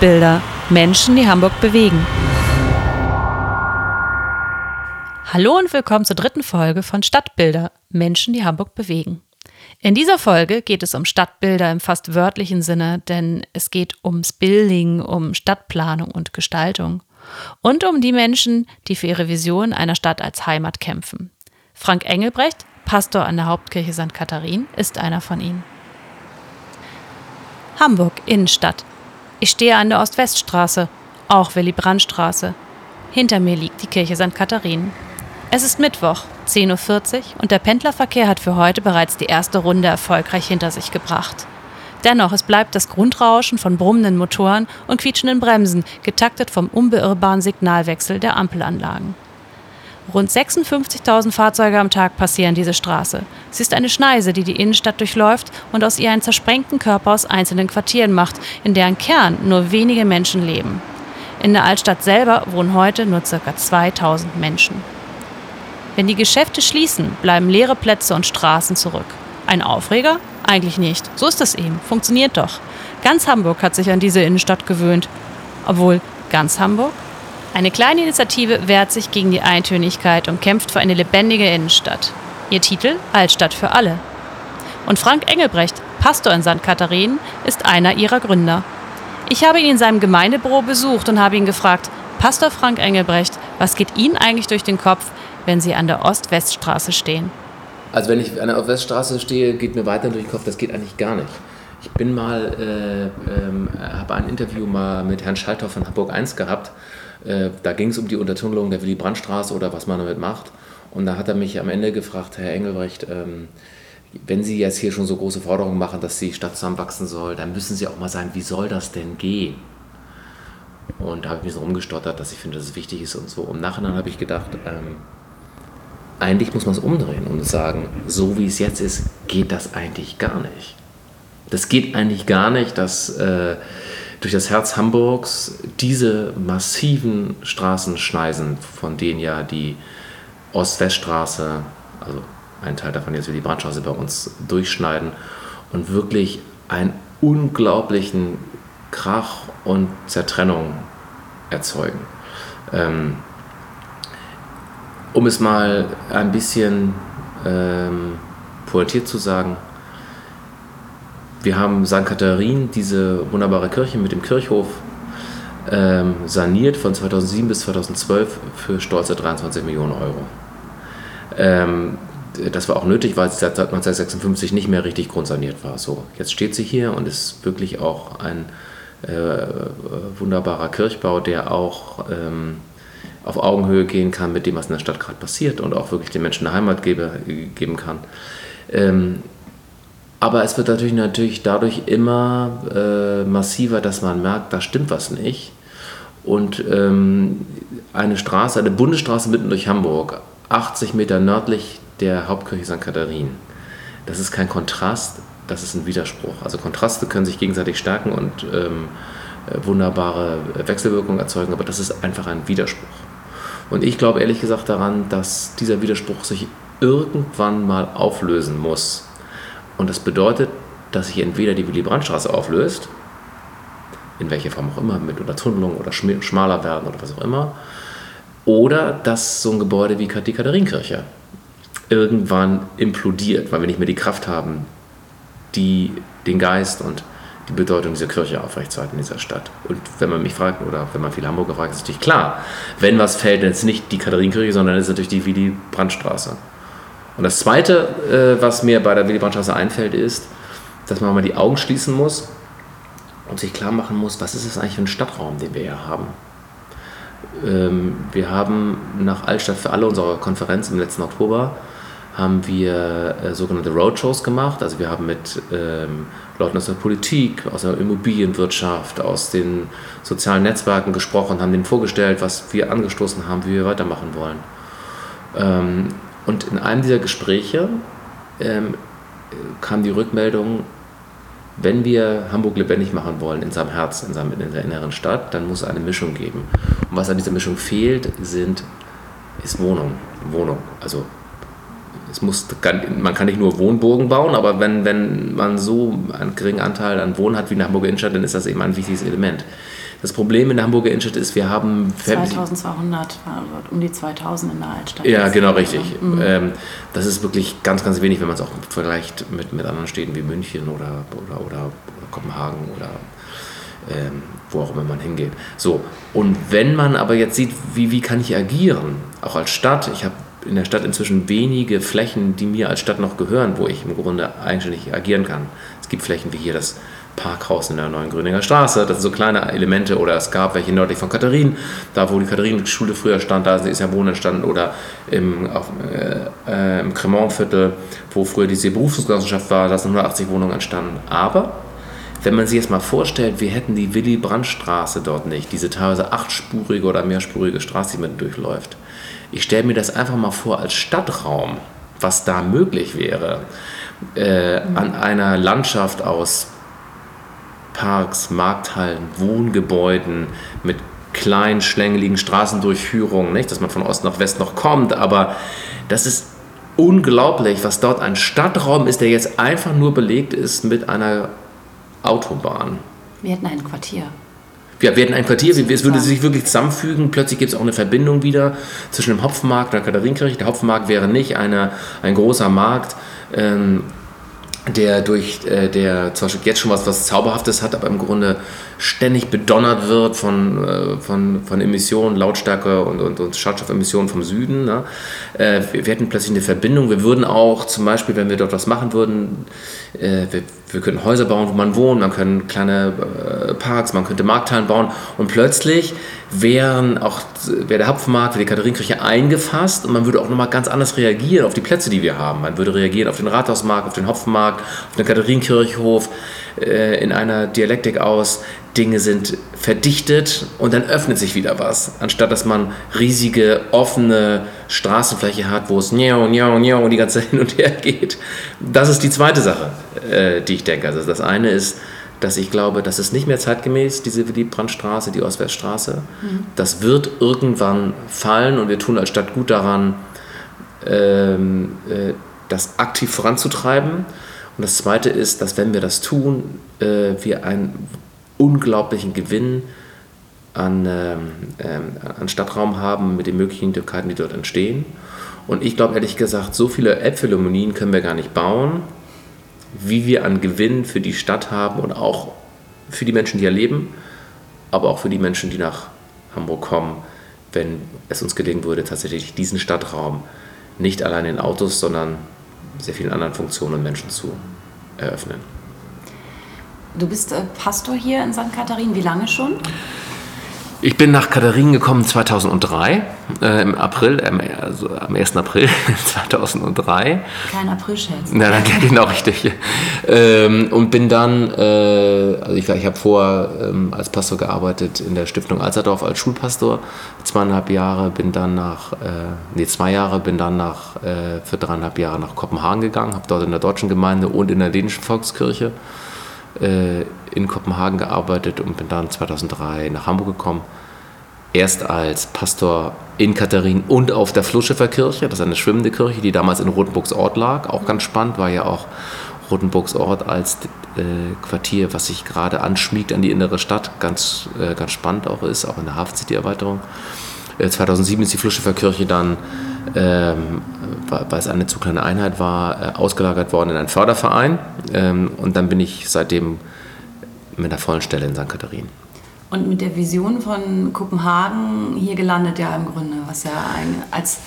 Stadtbilder. Menschen, die Hamburg bewegen. Hallo und willkommen zur dritten Folge von Stadtbilder. Menschen, die Hamburg bewegen. In dieser Folge geht es um Stadtbilder im fast wörtlichen Sinne, denn es geht ums Building, um Stadtplanung und Gestaltung. Und um die Menschen, die für ihre Vision einer Stadt als Heimat kämpfen. Frank Engelbrecht, Pastor an der Hauptkirche St. Katharin, ist einer von ihnen. Hamburg, Innenstadt. Ich stehe an der Ost-West-Straße, auch Willy-Brandt-Straße. Hinter mir liegt die Kirche St. Katharin. Es ist Mittwoch, 10.40 Uhr und der Pendlerverkehr hat für heute bereits die erste Runde erfolgreich hinter sich gebracht. Dennoch, es bleibt das Grundrauschen von brummenden Motoren und quietschenden Bremsen, getaktet vom unbeirrbaren Signalwechsel der Ampelanlagen. Rund 56.000 Fahrzeuge am Tag passieren diese Straße. Sie ist eine Schneise, die die Innenstadt durchläuft und aus ihr einen zersprengten Körper aus einzelnen Quartieren macht, in deren Kern nur wenige Menschen leben. In der Altstadt selber wohnen heute nur ca. 2000 Menschen. Wenn die Geschäfte schließen, bleiben leere Plätze und Straßen zurück. Ein Aufreger? Eigentlich nicht. So ist es eben. Funktioniert doch. Ganz Hamburg hat sich an diese Innenstadt gewöhnt. Obwohl, ganz Hamburg? Eine kleine Initiative wehrt sich gegen die Eintönigkeit und kämpft für eine lebendige Innenstadt. Ihr Titel Altstadt für alle. Und Frank Engelbrecht, Pastor in St. Katharinen, ist einer ihrer Gründer. Ich habe ihn in seinem Gemeindebüro besucht und habe ihn gefragt, Pastor Frank Engelbrecht, was geht Ihnen eigentlich durch den Kopf, wenn Sie an der Ost-West-Straße stehen? Also wenn ich an der Ost-West-Straße stehe, geht mir weiter durch den Kopf, das geht eigentlich gar nicht. Ich bin mal, äh, ähm, habe ein Interview mal mit Herrn Schalter von Hamburg 1 gehabt äh, da ging es um die Untertunnelung der Willy-Brandt-Straße oder was man damit macht. Und da hat er mich am Ende gefragt, Herr Engelbrecht, ähm, wenn Sie jetzt hier schon so große Forderungen machen, dass die Stadt zusammenwachsen soll, dann müssen Sie auch mal sagen, wie soll das denn gehen? Und da habe ich mich so rumgestottert, dass ich finde, dass es wichtig ist und so. Im Nachhinein habe ich gedacht, ähm, eigentlich muss man es umdrehen und sagen, so wie es jetzt ist, geht das eigentlich gar nicht. Das geht eigentlich gar nicht, dass äh, durch das Herz Hamburgs diese massiven Straßenschneisen, von denen ja die Ost-West-Straße, also ein Teil davon jetzt wie die Brandstraße bei uns durchschneiden und wirklich einen unglaublichen Krach und Zertrennung erzeugen. Ähm, um es mal ein bisschen ähm, pointiert zu sagen, wir haben St. Katharin, diese wunderbare Kirche mit dem Kirchhof, ähm, saniert von 2007 bis 2012 für stolze 23 Millionen Euro. Ähm, das war auch nötig, weil sie seit 1956 nicht mehr richtig grundsaniert war. So, jetzt steht sie hier und ist wirklich auch ein äh, wunderbarer Kirchbau, der auch ähm, auf Augenhöhe gehen kann mit dem, was in der Stadt gerade passiert und auch wirklich den Menschen eine Heimat gebe, geben kann. Ähm, aber es wird natürlich, natürlich dadurch immer äh, massiver, dass man merkt, da stimmt was nicht. Und ähm, eine Straße, eine Bundesstraße mitten durch Hamburg, 80 Meter nördlich der Hauptkirche St. Katharin, das ist kein Kontrast, das ist ein Widerspruch. Also Kontraste können sich gegenseitig stärken und ähm, äh, wunderbare Wechselwirkungen erzeugen, aber das ist einfach ein Widerspruch. Und ich glaube ehrlich gesagt daran, dass dieser Widerspruch sich irgendwann mal auflösen muss. Und das bedeutet, dass sich entweder die Willy-Brandt-Straße auflöst, in welcher Form auch immer, mit Untertunnelung oder schmaler werden oder was auch immer, oder dass so ein Gebäude wie die Katharinenkirche irgendwann implodiert, weil wir nicht mehr die Kraft haben, die den Geist und die Bedeutung dieser Kirche aufrechtzuerhalten in dieser Stadt. Und wenn man mich fragt, oder wenn man viele Hamburger fragt, ist natürlich klar, wenn was fällt, dann ist es nicht die Katharinenkirche, sondern es ist natürlich die Willy-Brandt-Straße. Und das Zweite, äh, was mir bei der Willy Brandt-Straße einfällt, ist, dass man mal die Augen schließen muss und sich klar machen muss, was ist das eigentlich für ein Stadtraum, den wir hier haben. Ähm, wir haben nach Altstadt für alle unserer Konferenz im letzten Oktober haben wir äh, sogenannte Roadshows gemacht. Also wir haben mit ähm, Leuten aus der Politik, aus der Immobilienwirtschaft, aus den sozialen Netzwerken gesprochen, haben denen vorgestellt, was wir angestoßen haben, wie wir weitermachen wollen. Ähm, und in einem dieser Gespräche ähm, kam die Rückmeldung, wenn wir Hamburg lebendig machen wollen in seinem Herz, in, seinem, in der inneren Stadt, dann muss es eine Mischung geben. Und was an dieser Mischung fehlt, sind, ist Wohnung. Wohnung. Also es muss, man kann nicht nur Wohnburgen bauen, aber wenn, wenn man so einen geringen Anteil an Wohnen hat wie in der Hamburger Innenstadt, dann ist das eben ein wichtiges Element. Das Problem in der Hamburger Innenstadt ist, wir haben... 2200, um die 2000 in der Altstadt. Ja, genau, richtig. Mhm. Ähm, das ist wirklich ganz, ganz wenig, wenn man es auch vergleicht mit, mit anderen Städten wie München oder, oder, oder, oder Kopenhagen oder ähm, wo auch immer man hingeht. So, und wenn man aber jetzt sieht, wie, wie kann ich agieren, auch als Stadt, ich habe in der Stadt inzwischen wenige Flächen, die mir als Stadt noch gehören, wo ich im Grunde eigenständig agieren kann. Es gibt Flächen wie hier das Parkhaus in der neuen Gröninger Straße, das sind so kleine Elemente, oder es gab welche nördlich von Katharin, da wo die Katharinenschule früher stand, da ist ja Wohnen entstanden, oder im, auf, äh, äh im Cremont-Viertel, wo früher diese Berufsgenossenschaft war, da sind 180 Wohnungen entstanden. Aber wenn man sich jetzt mal vorstellt, wir hätten die Willy-Brandt-Straße dort nicht, diese teilweise achtspurige oder mehrspurige Straße, die man durchläuft. Ich stelle mir das einfach mal vor als Stadtraum, was da möglich wäre, äh, an einer Landschaft aus Parks, Markthallen, Wohngebäuden mit kleinen, schlängeligen Straßendurchführungen, nicht, dass man von Ost nach West noch kommt, aber das ist unglaublich, was dort ein Stadtraum ist, der jetzt einfach nur belegt ist mit einer Autobahn. Wir hätten ein Quartier. Ja, wir hätten ein Quartier, es würde sich wirklich zusammenfügen. Plötzlich gibt es auch eine Verbindung wieder zwischen dem Hopfmarkt und der Katharinenkirche. Der Hopfmarkt wäre nicht eine, ein großer Markt, ähm, der durch äh, der zum Beispiel jetzt schon was, was Zauberhaftes hat, aber im Grunde ständig bedonnert wird von, äh, von, von Emissionen, Lautstärke und, und, und Schadstoffemissionen vom Süden. Ne? Äh, wir, wir, hätten plötzlich eine Verbindung. Wir würden auch zum Beispiel, wenn wir dort was machen würden, äh, wir, wir können Häuser bauen, wo man wohnt, man könnte kleine Parks, man könnte Markthallen bauen und plötzlich wären auch, wäre der Hapfmarkt, wäre die Katharinenkirche eingefasst und man würde auch nochmal ganz anders reagieren auf die Plätze, die wir haben. Man würde reagieren auf den Rathausmarkt, auf den Hopfenmarkt, auf den Katharinenkirchhof in einer Dialektik aus, Dinge sind verdichtet und dann öffnet sich wieder was, anstatt dass man riesige offene Straßenfläche hat, wo es njau, njau, njau die ganze hin und her geht. Das ist die zweite Sache, äh, die ich denke. Also das eine ist, dass ich glaube, das ist nicht mehr zeitgemäß, diese Willy-Brandt-Straße, die Ostweststraße. Mhm. Das wird irgendwann fallen und wir tun als Stadt gut daran, ähm, äh, das aktiv voranzutreiben. Und das Zweite ist, dass wenn wir das tun, äh, wir einen unglaublichen Gewinn an, ähm, ähm, an Stadtraum haben mit den Möglichkeiten, die dort entstehen. Und ich glaube ehrlich gesagt, so viele Elbphilharmonien können wir gar nicht bauen, wie wir an Gewinn für die Stadt haben und auch für die Menschen, die hier leben, aber auch für die Menschen, die nach Hamburg kommen, wenn es uns gelingen würde, tatsächlich diesen Stadtraum nicht allein in Autos, sondern sehr vielen anderen Funktionen und Menschen zu eröffnen. Du bist äh, Pastor hier in St. Katharin. Wie lange schon? Ich bin nach Katharin gekommen 2003, äh, im April, ähm, also am 1. April 2003. Kein April-Scherz. Na, dann genau richtig. Ähm, und bin dann, äh, also ich, ich habe vorher ähm, als Pastor gearbeitet in der Stiftung Alzerdorf als Schulpastor, zweieinhalb Jahre, bin dann nach, äh, nee, zwei Jahre, bin dann nach, äh, für dreieinhalb Jahre nach Kopenhagen gegangen, habe dort in der deutschen Gemeinde und in der dänischen Volkskirche äh, in Kopenhagen gearbeitet und bin dann 2003 nach Hamburg gekommen. Erst als Pastor in Katharin und auf der Flusschifferkirche, das ist eine schwimmende Kirche, die damals in Rotenburgs Ort lag. Auch ganz spannend, war ja auch Rotenburgs Ort als äh, Quartier, was sich gerade anschmiegt an die innere Stadt, ganz, äh, ganz spannend auch ist, auch in der Hafen City-Erweiterung. 2007 äh, ist die Flusschifferkirche dann, ähm, weil es eine zu kleine Einheit war, äh, ausgelagert worden in einen Förderverein. Ähm, und dann bin ich seitdem mit einer vollen Stelle in St. Katharin. Und mit der Vision von Kopenhagen hier gelandet ja im Grunde, was ja ein, als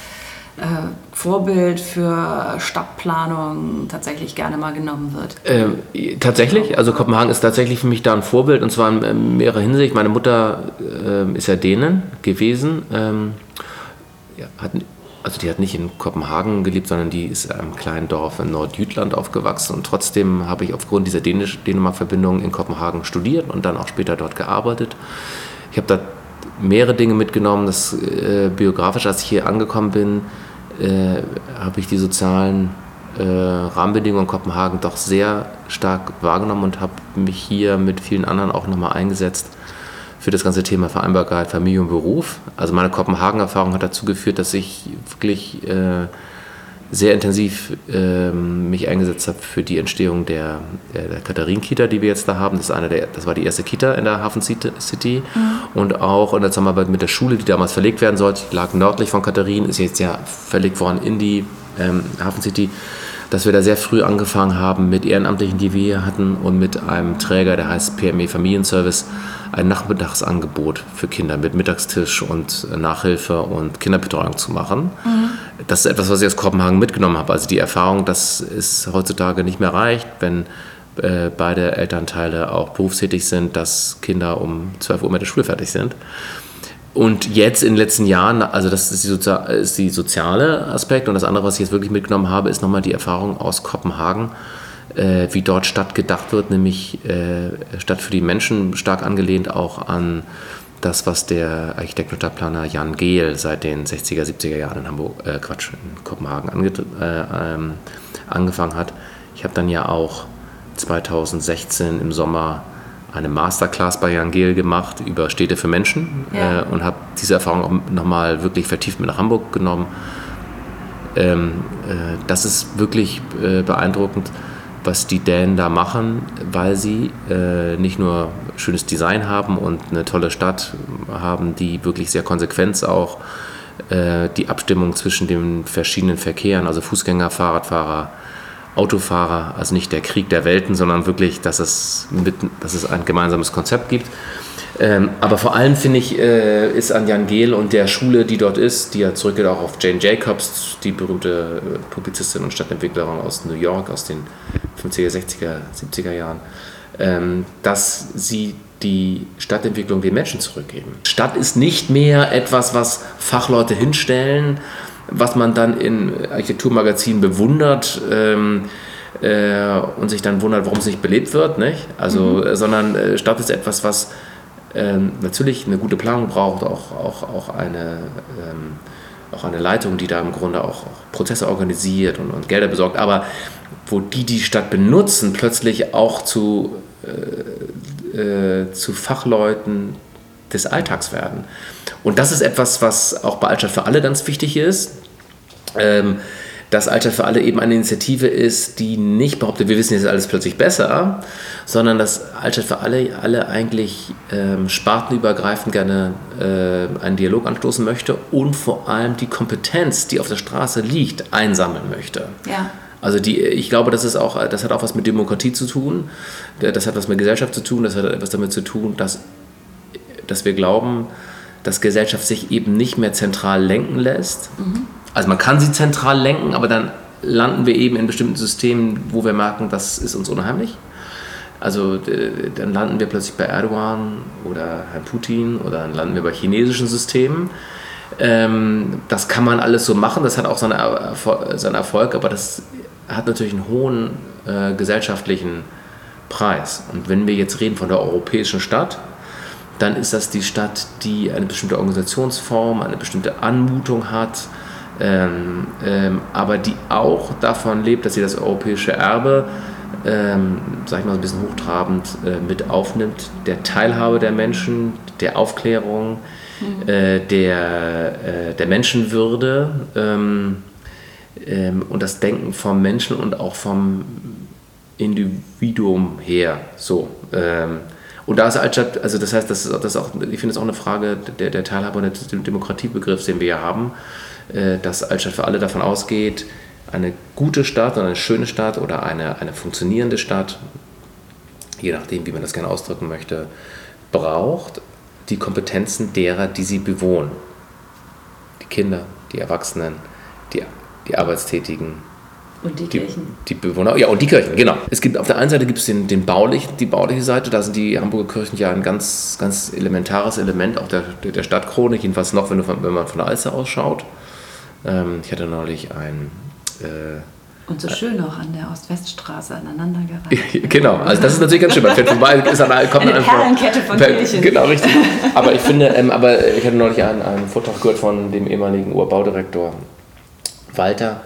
äh, Vorbild für Stadtplanung tatsächlich gerne mal genommen wird? Ähm, tatsächlich, also Kopenhagen ist tatsächlich für mich da ein Vorbild und zwar in mehrerer Hinsicht. Meine Mutter äh, ist ja Dänen gewesen, ähm, hat, also die hat nicht in Kopenhagen gelebt, sondern die ist in einem kleinen Dorf in Nordjütland aufgewachsen und trotzdem habe ich aufgrund dieser Dänemark-Verbindung in Kopenhagen studiert und dann auch später dort gearbeitet. Ich habe da mehrere Dinge mitgenommen. Das äh, biografisch, als ich hier angekommen bin, äh, habe ich die sozialen äh, Rahmenbedingungen in Kopenhagen doch sehr stark wahrgenommen und habe mich hier mit vielen anderen auch nochmal eingesetzt für das ganze Thema Vereinbarkeit Familie und Beruf. Also meine Kopenhagen-Erfahrung hat dazu geführt, dass ich wirklich äh, sehr intensiv ähm, mich eingesetzt habe für die Entstehung der, der, der Katharin-Kita, die wir jetzt da haben. Das, ist eine der, das war die erste Kita in der Hafen City mhm. und auch in der Zusammenarbeit mit der Schule, die damals verlegt werden sollte. Die lag nördlich von Katharin, ist jetzt ja verlegt worden in die ähm, Hafen City dass wir da sehr früh angefangen haben mit Ehrenamtlichen, die wir hier hatten und mit einem Träger, der heißt PME Familienservice, ein Nachmittagsangebot für Kinder mit Mittagstisch und Nachhilfe und Kinderbetreuung zu machen. Mhm. Das ist etwas, was ich aus Kopenhagen mitgenommen habe. Also die Erfahrung, dass es heutzutage nicht mehr reicht, wenn äh, beide Elternteile auch berufstätig sind, dass Kinder um 12 Uhr mit der Schule fertig sind. Und jetzt in den letzten Jahren, also das ist die, Sozi ist die soziale Aspekt und das andere, was ich jetzt wirklich mitgenommen habe, ist nochmal die Erfahrung aus Kopenhagen, äh, wie dort Stadt gedacht wird, nämlich äh, Stadt für die Menschen, stark angelehnt auch an das, was der Architekt und Stadtplaner Jan Gehl seit den 60er, 70er Jahren in Hamburg, äh, Quatsch, in Kopenhagen äh, ähm, angefangen hat. Ich habe dann ja auch 2016 im Sommer eine Masterclass bei Jan Gehl gemacht über Städte für Menschen ja. äh, und habe diese Erfahrung auch nochmal wirklich vertieft mit nach Hamburg genommen. Ähm, äh, das ist wirklich äh, beeindruckend, was die Dänen da machen, weil sie äh, nicht nur schönes Design haben und eine tolle Stadt haben, die wirklich sehr konsequent auch äh, die Abstimmung zwischen den verschiedenen Verkehren, also Fußgänger, Fahrradfahrer, Autofahrer, also nicht der Krieg der Welten, sondern wirklich, dass es, mit, dass es ein gemeinsames Konzept gibt. Ähm, aber vor allem finde ich, äh, ist an Jan Gehl und der Schule, die dort ist, die ja zurückgeht auch auf Jane Jacobs, die berühmte äh, Publizistin und Stadtentwicklerin aus New York aus den 50er, 60er, 70er Jahren, ähm, dass sie die Stadtentwicklung den Menschen zurückgeben. Stadt ist nicht mehr etwas, was Fachleute hinstellen, was man dann in Architekturmagazinen bewundert ähm, äh, und sich dann wundert, warum es nicht belebt wird. Nicht? Also, mhm. Äh, sondern äh, Stadt ist etwas, was ähm, natürlich eine gute Planung braucht, auch, auch, auch, eine, ähm, auch eine Leitung, die da im Grunde auch, Prozesse organisiert und, und, Gelder besorgt, aber wo die die Stadt benutzen, plötzlich auch zu, äh, äh, zu Fachleuten des Alltags werden. Und das ist etwas, was auch bei Altstadt für alle ganz wichtig ist. Ähm, dass Altstadt für alle eben eine Initiative ist, die nicht behauptet, wir wissen jetzt alles plötzlich besser, sondern dass Altstadt für alle, alle eigentlich ähm, spartenübergreifend gerne äh, einen Dialog anstoßen möchte und vor allem die Kompetenz, die auf der Straße liegt, einsammeln möchte. Ja. Also die, ich glaube, das, ist auch, das hat auch was mit Demokratie zu tun, das hat was mit Gesellschaft zu tun, das hat etwas damit zu tun, dass, dass wir glauben, dass Gesellschaft sich eben nicht mehr zentral lenken lässt. Mhm. Also man kann sie zentral lenken, aber dann landen wir eben in bestimmten Systemen, wo wir merken, das ist uns unheimlich. Also dann landen wir plötzlich bei Erdogan oder Herrn Putin oder dann landen wir bei chinesischen Systemen. Ähm, das kann man alles so machen, das hat auch seinen, seinen Erfolg, aber das hat natürlich einen hohen äh, gesellschaftlichen Preis. Und wenn wir jetzt reden von der europäischen Stadt, dann ist das die Stadt, die eine bestimmte Organisationsform, eine bestimmte Anmutung hat, ähm, ähm, aber die auch davon lebt, dass sie das europäische Erbe, ähm, sag ich mal, ein bisschen hochtrabend äh, mit aufnimmt, der Teilhabe der Menschen, der Aufklärung, mhm. äh, der, äh, der Menschenwürde ähm, ähm, und das Denken vom Menschen und auch vom Individuum her. So. Ähm, und da ist Altstadt, also das heißt, das ist, das ist auch, ich finde es auch eine Frage der, der Teilhabe und des Demokratiebegriffs, den wir hier haben, dass Altstadt für alle davon ausgeht, eine gute Stadt oder eine schöne Stadt oder eine, eine funktionierende Stadt, je nachdem, wie man das gerne ausdrücken möchte, braucht die Kompetenzen derer, die sie bewohnen. Die Kinder, die Erwachsenen, die, die Arbeitstätigen, und die, die, Kirchen. Die Bewohner, ja, und die Kirchen, genau. Es gibt auf der einen Seite gibt es den, den baulich, die bauliche Seite, da sind die Hamburger Kirchen ja ein ganz, ganz elementares Element auch der, der Stadtchronik, jedenfalls noch, wenn, von, wenn man von der Alster ausschaut. Ähm, ich hatte neulich ein. Äh, und so schön auch an der Ost-West-Straße aneinandergereiht. genau, also das ist natürlich ganz schön. Man fährt vorbei, ist dann, kommt Eine Perlenkette von per, Kirchen. Genau, richtig. Aber ich finde, ähm, aber ich hatte neulich einen, einen Vortrag gehört von dem ehemaligen Urbaudirektor Walter,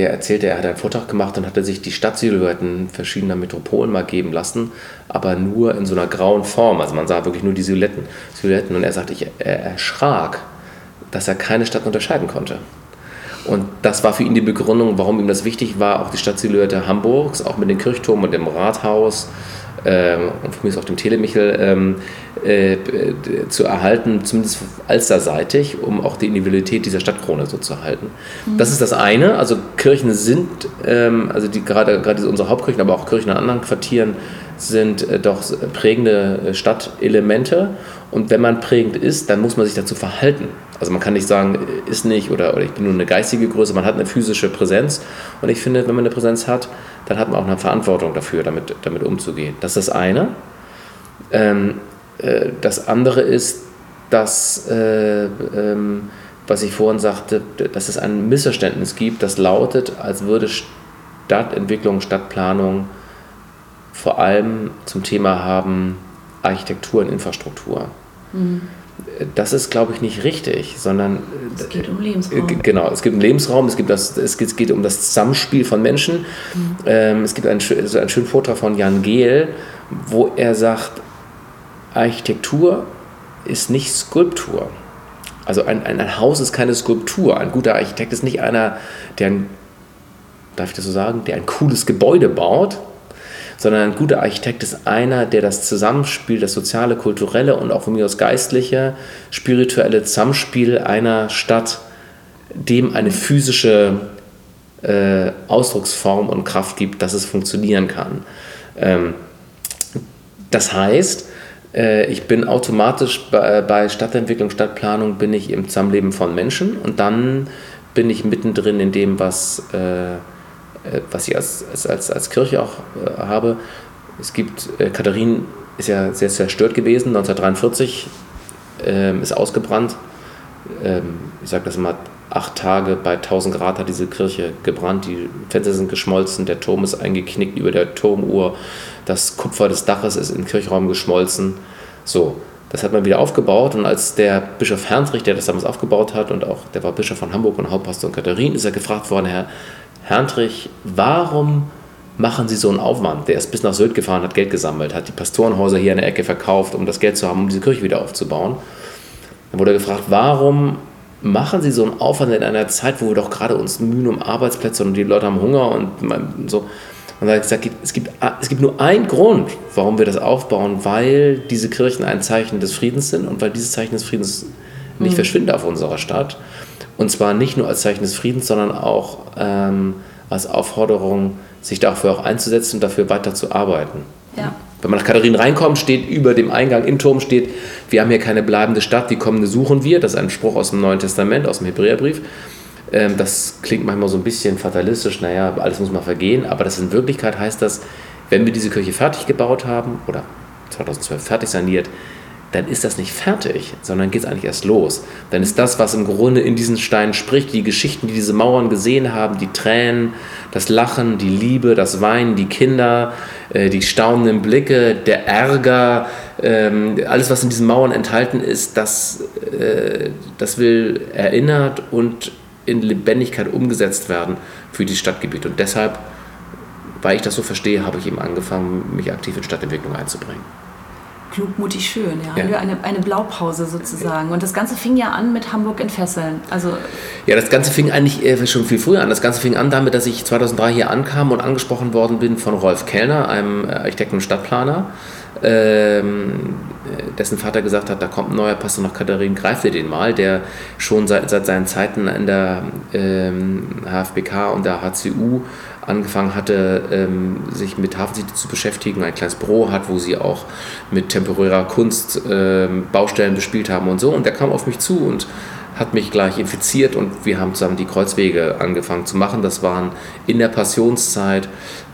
der erzählte, er hat einen Vortrag gemacht und hatte sich die Stadtsilhouetten verschiedener Metropolen mal geben lassen, aber nur in so einer grauen Form. Also man sah wirklich nur die Silhouetten. Silhouetten. Und er sagte, ich, er erschrak, dass er keine Stadt unterscheiden konnte. Und das war für ihn die Begründung, warum ihm das wichtig war, auch die Stadtsilhouette Hamburgs, auch mit dem Kirchturm und dem Rathaus ähm, und von mir ist auf dem Telemichel ähm, äh, zu erhalten, zumindest alsterseitig, um auch die Individualität dieser Stadtkrone so zu erhalten. Mhm. Das ist das eine. Also Kirchen sind, ähm, also die, gerade, gerade unsere Hauptkirchen, aber auch Kirchen in anderen Quartieren sind äh, doch prägende äh, Stadtelemente. Und wenn man prägend ist, dann muss man sich dazu verhalten. Also man kann nicht sagen, ist nicht oder, oder ich bin nur eine geistige Größe, man hat eine physische Präsenz. Und ich finde, wenn man eine Präsenz hat, dann hat man auch eine Verantwortung dafür, damit, damit umzugehen. Das ist das eine. Ähm, äh, das andere ist, dass, äh, ähm, was ich vorhin sagte, dass es ein Missverständnis gibt, das lautet, als würde Stadtentwicklung, Stadtplanung vor allem zum Thema haben Architektur und Infrastruktur. Mhm. Das ist, glaube ich, nicht richtig, sondern es geht um Lebensraum. Äh, genau, es gibt einen Lebensraum, es, gibt das, es geht um das Zusammenspiel von Menschen. Mhm. Ähm, es gibt einen, also einen schönen Vortrag von Jan Gehl, wo er sagt, Architektur ist nicht Skulptur. Also ein, ein, ein Haus ist keine Skulptur. Ein guter Architekt ist nicht einer, der ein, darf ich das so sagen, der ein cooles Gebäude baut, sondern ein guter Architekt ist einer, der das Zusammenspiel, das soziale, kulturelle und auch von mir aus geistliche, spirituelle Zusammenspiel einer Stadt dem eine physische äh, Ausdrucksform und Kraft gibt, dass es funktionieren kann. Ähm, das heißt, äh, ich bin automatisch bei, Stadtentwicklung, Stadtplanung, bin ich im Zusammenleben von Menschen und dann bin ich mittendrin in dem, was äh, was ich als, als, als Kirche auch äh, habe. Es gibt, äh, Katharin ist ja sehr zerstört gewesen, 1943 ähm, ist ausgebrannt. Ähm, ich sage das immer, acht Tage bei 1000 Grad hat diese Kirche gebrannt, die Fenster sind geschmolzen, der Turm ist eingeknickt über der Turmuhr, das Kupfer des Daches ist im Kirchraum geschmolzen. So, das hat man wieder aufgebaut und als der Bischof Herntrich, der das damals aufgebaut hat und auch der war Bischof von Hamburg und Hauptpastor in Katharin, ist er gefragt worden, Herr, Herntrich, warum machen Sie so einen Aufwand? Der ist bis nach Sylt gefahren, hat Geld gesammelt, hat die Pastorenhäuser hier in der Ecke verkauft, um das Geld zu haben, um diese Kirche wieder aufzubauen. Dann wurde er gefragt, warum machen Sie so einen Aufwand in einer Zeit, wo wir doch gerade uns mühen um Arbeitsplätze und die Leute haben Hunger und so. Und er hat gesagt, es gibt, es gibt nur einen Grund, warum wir das aufbauen, weil diese Kirchen ein Zeichen des Friedens sind und weil dieses Zeichen des Friedens nicht mhm. verschwindet auf unserer Stadt. Und zwar nicht nur als Zeichen des Friedens, sondern auch ähm, als Aufforderung, sich dafür auch einzusetzen und dafür weiter zu arbeiten. Ja. Wenn man nach Katharin reinkommt, steht über dem Eingang im Turm steht, wir haben hier keine bleibende Stadt, die kommende suchen wir. Das ist ein Spruch aus dem Neuen Testament, aus dem Hebräerbrief. Ähm, das klingt manchmal so ein bisschen fatalistisch, naja, alles muss mal vergehen, aber das in Wirklichkeit heißt das, wenn wir diese Kirche fertig gebaut haben oder 2012 fertig saniert, dann ist das nicht fertig, sondern geht es eigentlich erst los. Dann ist das, was im Grunde in diesen Steinen spricht, die Geschichten, die diese Mauern gesehen haben, die Tränen, das Lachen, die Liebe, das Weinen, die Kinder, äh, die staunenden Blicke, der Ärger, ähm, alles, was in diesen Mauern enthalten ist, das, äh, das will erinnert und in Lebendigkeit umgesetzt werden für die Stadtgebiete. Und deshalb, weil ich das so verstehe, habe ich eben angefangen, mich aktiv in Stadtentwicklung einzubringen. Klug, mutig, schön, ja. ja. Eine, eine Blaupause sozusagen. Und das Ganze fing ja an mit Hamburg in Fesseln. Also ja, das Ganze fing eigentlich schon viel früher an. Das Ganze fing an damit, dass ich 2003 hier ankam und angesprochen worden bin von Rolf Kellner, einem Architekten und Stadtplaner, ähm, dessen Vater gesagt hat, da kommt ein neuer Pastor nach Katharin, greift ihr den mal, der schon seit, seit seinen Zeiten in der ähm, HFBK und der HCU angefangen hatte, ähm, sich mit Hafencity zu beschäftigen, ein kleines Büro hat, wo sie auch mit temporärer Kunst ähm, Baustellen bespielt haben und so. Und der kam auf mich zu und hat mich gleich infiziert und wir haben zusammen die Kreuzwege angefangen zu machen. Das waren in der Passionszeit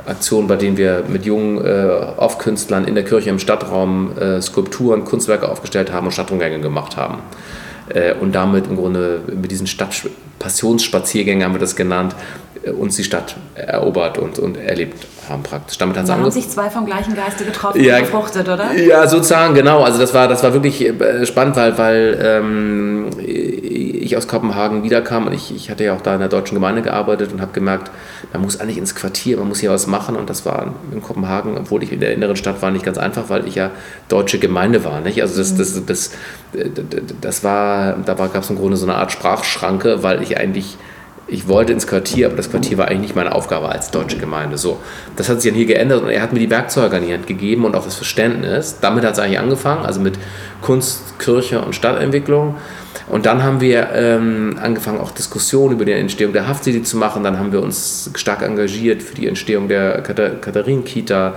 Aktionen, bei denen wir mit jungen äh, Off-Künstlern in der Kirche im Stadtraum äh, Skulpturen, Kunstwerke aufgestellt haben und Stadtrundgänge gemacht haben. Äh, und damit im Grunde mit diesen Stadtpassionsspaziergängen haben wir das genannt, uns die Stadt erobert und, und erlebt haben praktisch. Damit da haben sich zwei vom gleichen Geiste getroffen ja, und befruchtet, oder? Ja, sozusagen, genau. Also das war, das war wirklich äh, spannend, weil, weil ähm, ich aus Kopenhagen wiederkam und ich, ich hatte ja auch da in der deutschen Gemeinde gearbeitet und habe gemerkt, man muss eigentlich ins Quartier, man muss hier was machen und das war in Kopenhagen, obwohl ich in der inneren Stadt war, nicht ganz einfach, weil ich ja deutsche Gemeinde war. Nicht? Also das, das, das, das war, da gab es im Grunde so eine Art Sprachschranke, weil ich eigentlich ich wollte ins Quartier, aber das Quartier war eigentlich nicht meine Aufgabe als deutsche Gemeinde. So, das hat sich dann hier geändert und er hat mir die Werkzeuge an die Hand gegeben und auch das Verständnis. Damit hat es eigentlich angefangen, also mit Kunst, Kirche und Stadtentwicklung. Und dann haben wir ähm, angefangen, auch Diskussionen über die Entstehung der Haftcity zu machen. Dann haben wir uns stark engagiert für die Entstehung der Katharin-Kita.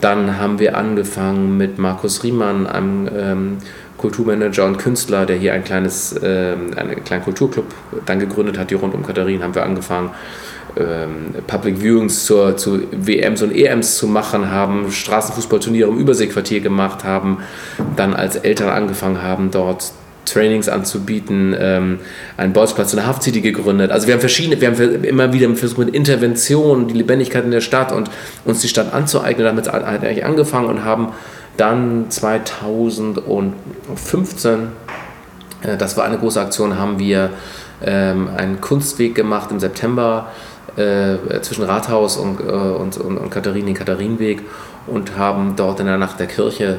Dann haben wir angefangen mit Markus Riemann, einem ähm, Kulturmanager und Künstler, der hier ein kleines, ähm, einen kleinen Kulturclub dann gegründet hat, die rund um Katharin, haben wir angefangen, ähm, Public Viewings zur, zu WMs und EMs zu machen, haben Straßenfußballturniere im Überseequartier gemacht, haben dann als Eltern angefangen haben, dort Trainings anzubieten, ähm, einen Bolzplatz in der Haft City gegründet. Also wir haben verschiedene, wir haben immer wieder versucht mit Intervention, die Lebendigkeit in der Stadt und uns die Stadt anzueignen, damit eigentlich angefangen und haben dann 2015, äh, das war eine große Aktion, haben wir ähm, einen Kunstweg gemacht im September äh, zwischen Rathaus und, äh, und, und, und Katharin, den Katharinenweg und haben dort in der Nacht der Kirche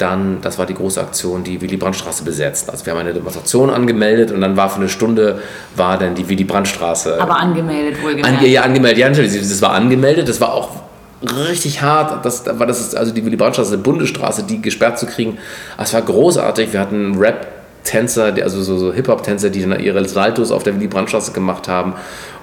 dann, das war die große Aktion, die Willy-Brandt-Straße besetzt. Also wir haben eine Demonstration angemeldet und dann war für eine Stunde war dann die Willy-Brandt-Straße. Aber angemeldet wohlgemerkt. Ange, ja, angemeldet, ja natürlich, das war angemeldet, das war auch richtig hart. Das, war das ist also die Willy Brandt-Straße, Bundesstraße, die gesperrt zu kriegen. Das war großartig. Wir hatten Rap-Tänzer, also so, so Hip-Hop-Tänzer, die dann ihre Saltos auf der Willy Brandt-Straße gemacht haben.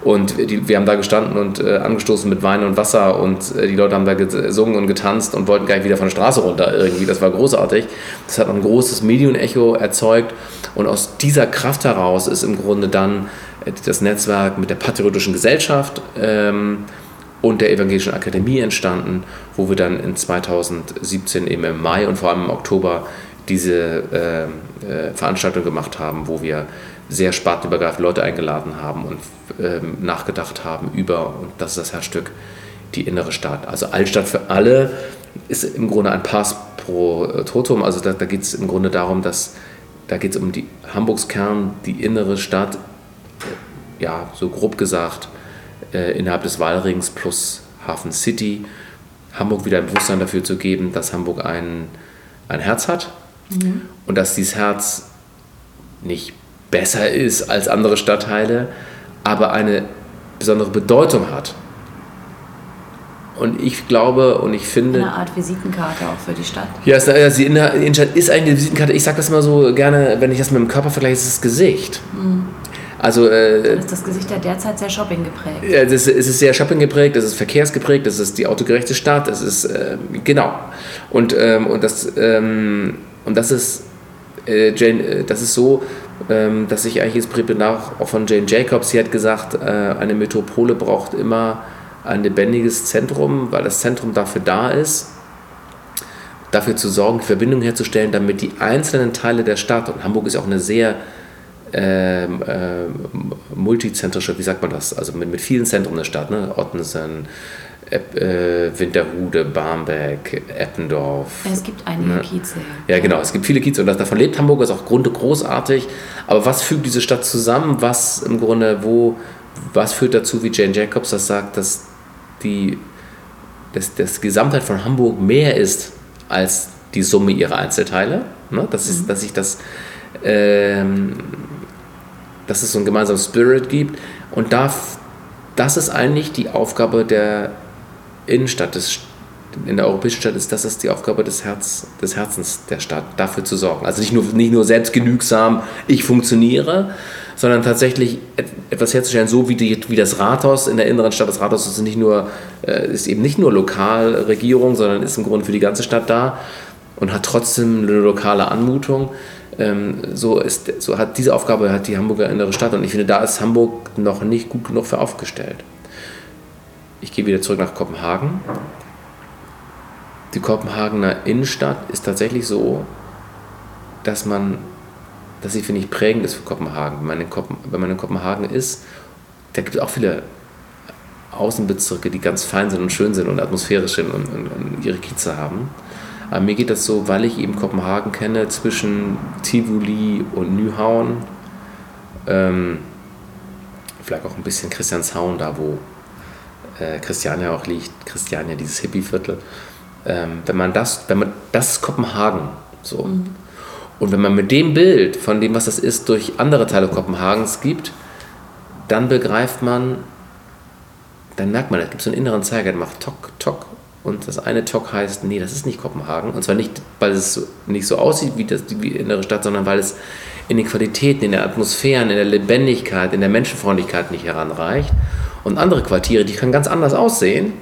Und die, wir haben da gestanden und äh, angestoßen mit Wein und Wasser und äh, die Leute haben da gesungen und getanzt und wollten gar nicht wieder von der Straße runter irgendwie. Das war großartig. Das hat ein großes Medienecho erzeugt und aus dieser Kraft heraus ist im Grunde dann äh, das Netzwerk mit der Patriotischen Gesellschaft ähm, und der Evangelischen Akademie entstanden, wo wir dann in 2017 eben im Mai und vor allem im Oktober diese äh, äh, Veranstaltung gemacht haben, wo wir sehr spartenübergreifend Leute eingeladen haben und äh, nachgedacht haben über, und das ist das Herzstück, die innere Stadt. Also Altstadt für alle ist im Grunde ein Pass pro Totum. Also da, da geht es im Grunde darum, dass da geht es um die Hamburgs Kern, die innere Stadt, ja, so grob gesagt, äh, innerhalb des Wahlrings plus Hafen City Hamburg wieder ein Bewusstsein dafür zu geben, dass Hamburg ein, ein Herz hat mhm. und dass dieses Herz nicht besser ist als andere Stadtteile, aber eine besondere Bedeutung hat. Und ich glaube und ich finde. Eine Art Visitenkarte auch für die Stadt. Ja, also die Innenstadt ist eine Visitenkarte. Ich sage das immer so gerne, wenn ich das mit dem Körper vergleiche, ist das Gesicht. Mhm. Also, äh, ist das Gesicht ja derzeit sehr shopping geprägt. Ja, es ist sehr shopping geprägt, es ist verkehrsgeprägt, es ist die autogerechte Stadt, es ist, äh, genau. Und, ähm, und, das, ähm, und das ist, äh, Jane, äh, das ist so, ähm, dass ich eigentlich jetzt nach auch von Jane Jacobs, sie hat gesagt, äh, eine Metropole braucht immer ein lebendiges Zentrum, weil das Zentrum dafür da ist, dafür zu sorgen, Verbindungen herzustellen, damit die einzelnen Teile der Stadt, und Hamburg ist auch eine sehr ähm, äh, multizentrische, wie sagt man das, also mit, mit vielen Zentren der Stadt, ne? Ottensen, äh, Winterhude, Barmbek, Eppendorf. Es gibt einige ne? Kieze. Ja, genau, es gibt viele Kieze und davon lebt Hamburg, ist auch Grunde großartig. Aber was fügt diese Stadt zusammen? Was im Grunde, wo, was führt dazu, wie Jane Jacobs das sagt, dass die dass das Gesamtheit von Hamburg mehr ist als die Summe ihrer Einzelteile? Ne? Das ist, mhm. dass sich das ähm, dass es so einen gemeinsamen Spirit gibt. Und da, das ist eigentlich die Aufgabe der Innenstadt, des, in der europäischen Stadt ist das ist die Aufgabe des, Herz, des Herzens der Stadt, dafür zu sorgen. Also nicht nur, nicht nur selbstgenügsam, ich funktioniere, sondern tatsächlich etwas herzustellen, so wie, die, wie das Rathaus in der inneren Stadt. Das Rathaus ist, nicht nur, äh, ist eben nicht nur Lokalregierung, sondern ist im Grunde für die ganze Stadt da und hat trotzdem eine lokale Anmutung. Ähm, so, ist, so hat diese Aufgabe hat die Hamburger innere Stadt und ich finde, da ist Hamburg noch nicht gut genug für aufgestellt. Ich gehe wieder zurück nach Kopenhagen. Die Kopenhagener Innenstadt ist tatsächlich so, dass man, dass sie, finde ich, prägend ist für Kopenhagen. Wenn man in, Kopen, wenn man in Kopenhagen ist, da gibt es auch viele Außenbezirke, die ganz fein sind und schön sind und atmosphärisch sind und, und, und ihre Kieze haben. Aber mir geht das so, weil ich eben Kopenhagen kenne, zwischen Tivoli und Nyhavn, ähm, vielleicht auch ein bisschen Christianshavn, da wo äh, Christiania auch liegt, Christiania, dieses Hippieviertel. Ähm, wenn man das, wenn man, das ist Kopenhagen, so. Mhm. Und wenn man mit dem Bild von dem, was das ist, durch andere Teile Kopenhagens gibt, dann begreift man, dann merkt man, da gibt es so einen inneren Zeiger, der macht Tok, Tok. Und das eine Tok heißt, nee, das ist nicht Kopenhagen. Und zwar nicht, weil es nicht so aussieht wie, das, die innere Stadt, sondern weil es in den Qualitäten, in der Atmosphäre, in der Lebendigkeit, in der Menschenfreundlichkeit nicht heranreicht. Und andere Quartiere, die können ganz anders aussehen,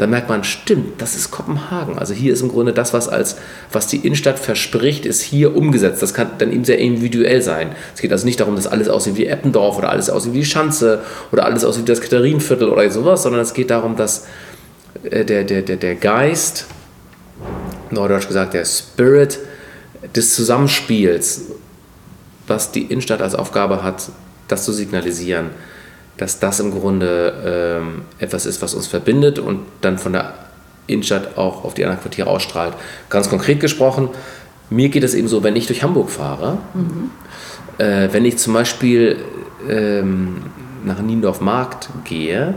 da merkt man, stimmt, das ist Kopenhagen. Also hier ist im Grunde das, was, als, was die Innenstadt verspricht, ist hier umgesetzt. Das kann dann eben sehr individuell sein. Es geht also nicht darum, dass alles aussieht wie Eppendorf oder alles aussieht wie die Schanze oder alles aussieht wie das Katharinenviertel oder sowas, sondern es geht darum, dass der, der, der, der Geist, neudeutsch gesagt der Spirit des Zusammenspiels, was die Innenstadt als Aufgabe hat, das zu signalisieren dass das im Grunde ähm, etwas ist, was uns verbindet und dann von der Innenstadt auch auf die anderen Quartiere ausstrahlt. Ganz konkret gesprochen, mir geht es eben so, wenn ich durch Hamburg fahre, mhm. äh, wenn ich zum Beispiel ähm, nach Niendorf Markt gehe,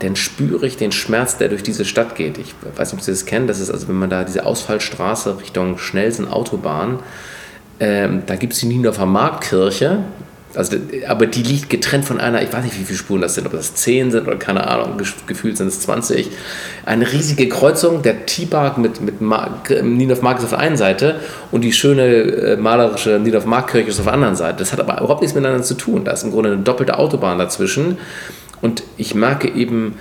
dann spüre ich den Schmerz, der durch diese Stadt geht. Ich weiß nicht, ob Sie das kennen, das ist also, wenn man da diese Ausfallstraße Richtung Schnellsen Autobahn, ähm, da gibt es die Niendorfer Marktkirche, also, aber die liegt getrennt von einer, ich weiß nicht, wie viele Spuren das sind, ob das 10 sind oder keine Ahnung, gefühlt sind es 20. Eine riesige Kreuzung, der T-Park mit, mit Niendorf Mark ist auf der einen Seite und die schöne äh, malerische Niendorf Mark Kirche ist auf der anderen Seite. Das hat aber überhaupt nichts miteinander zu tun. Da ist im Grunde eine doppelte Autobahn dazwischen. Und ich merke eben,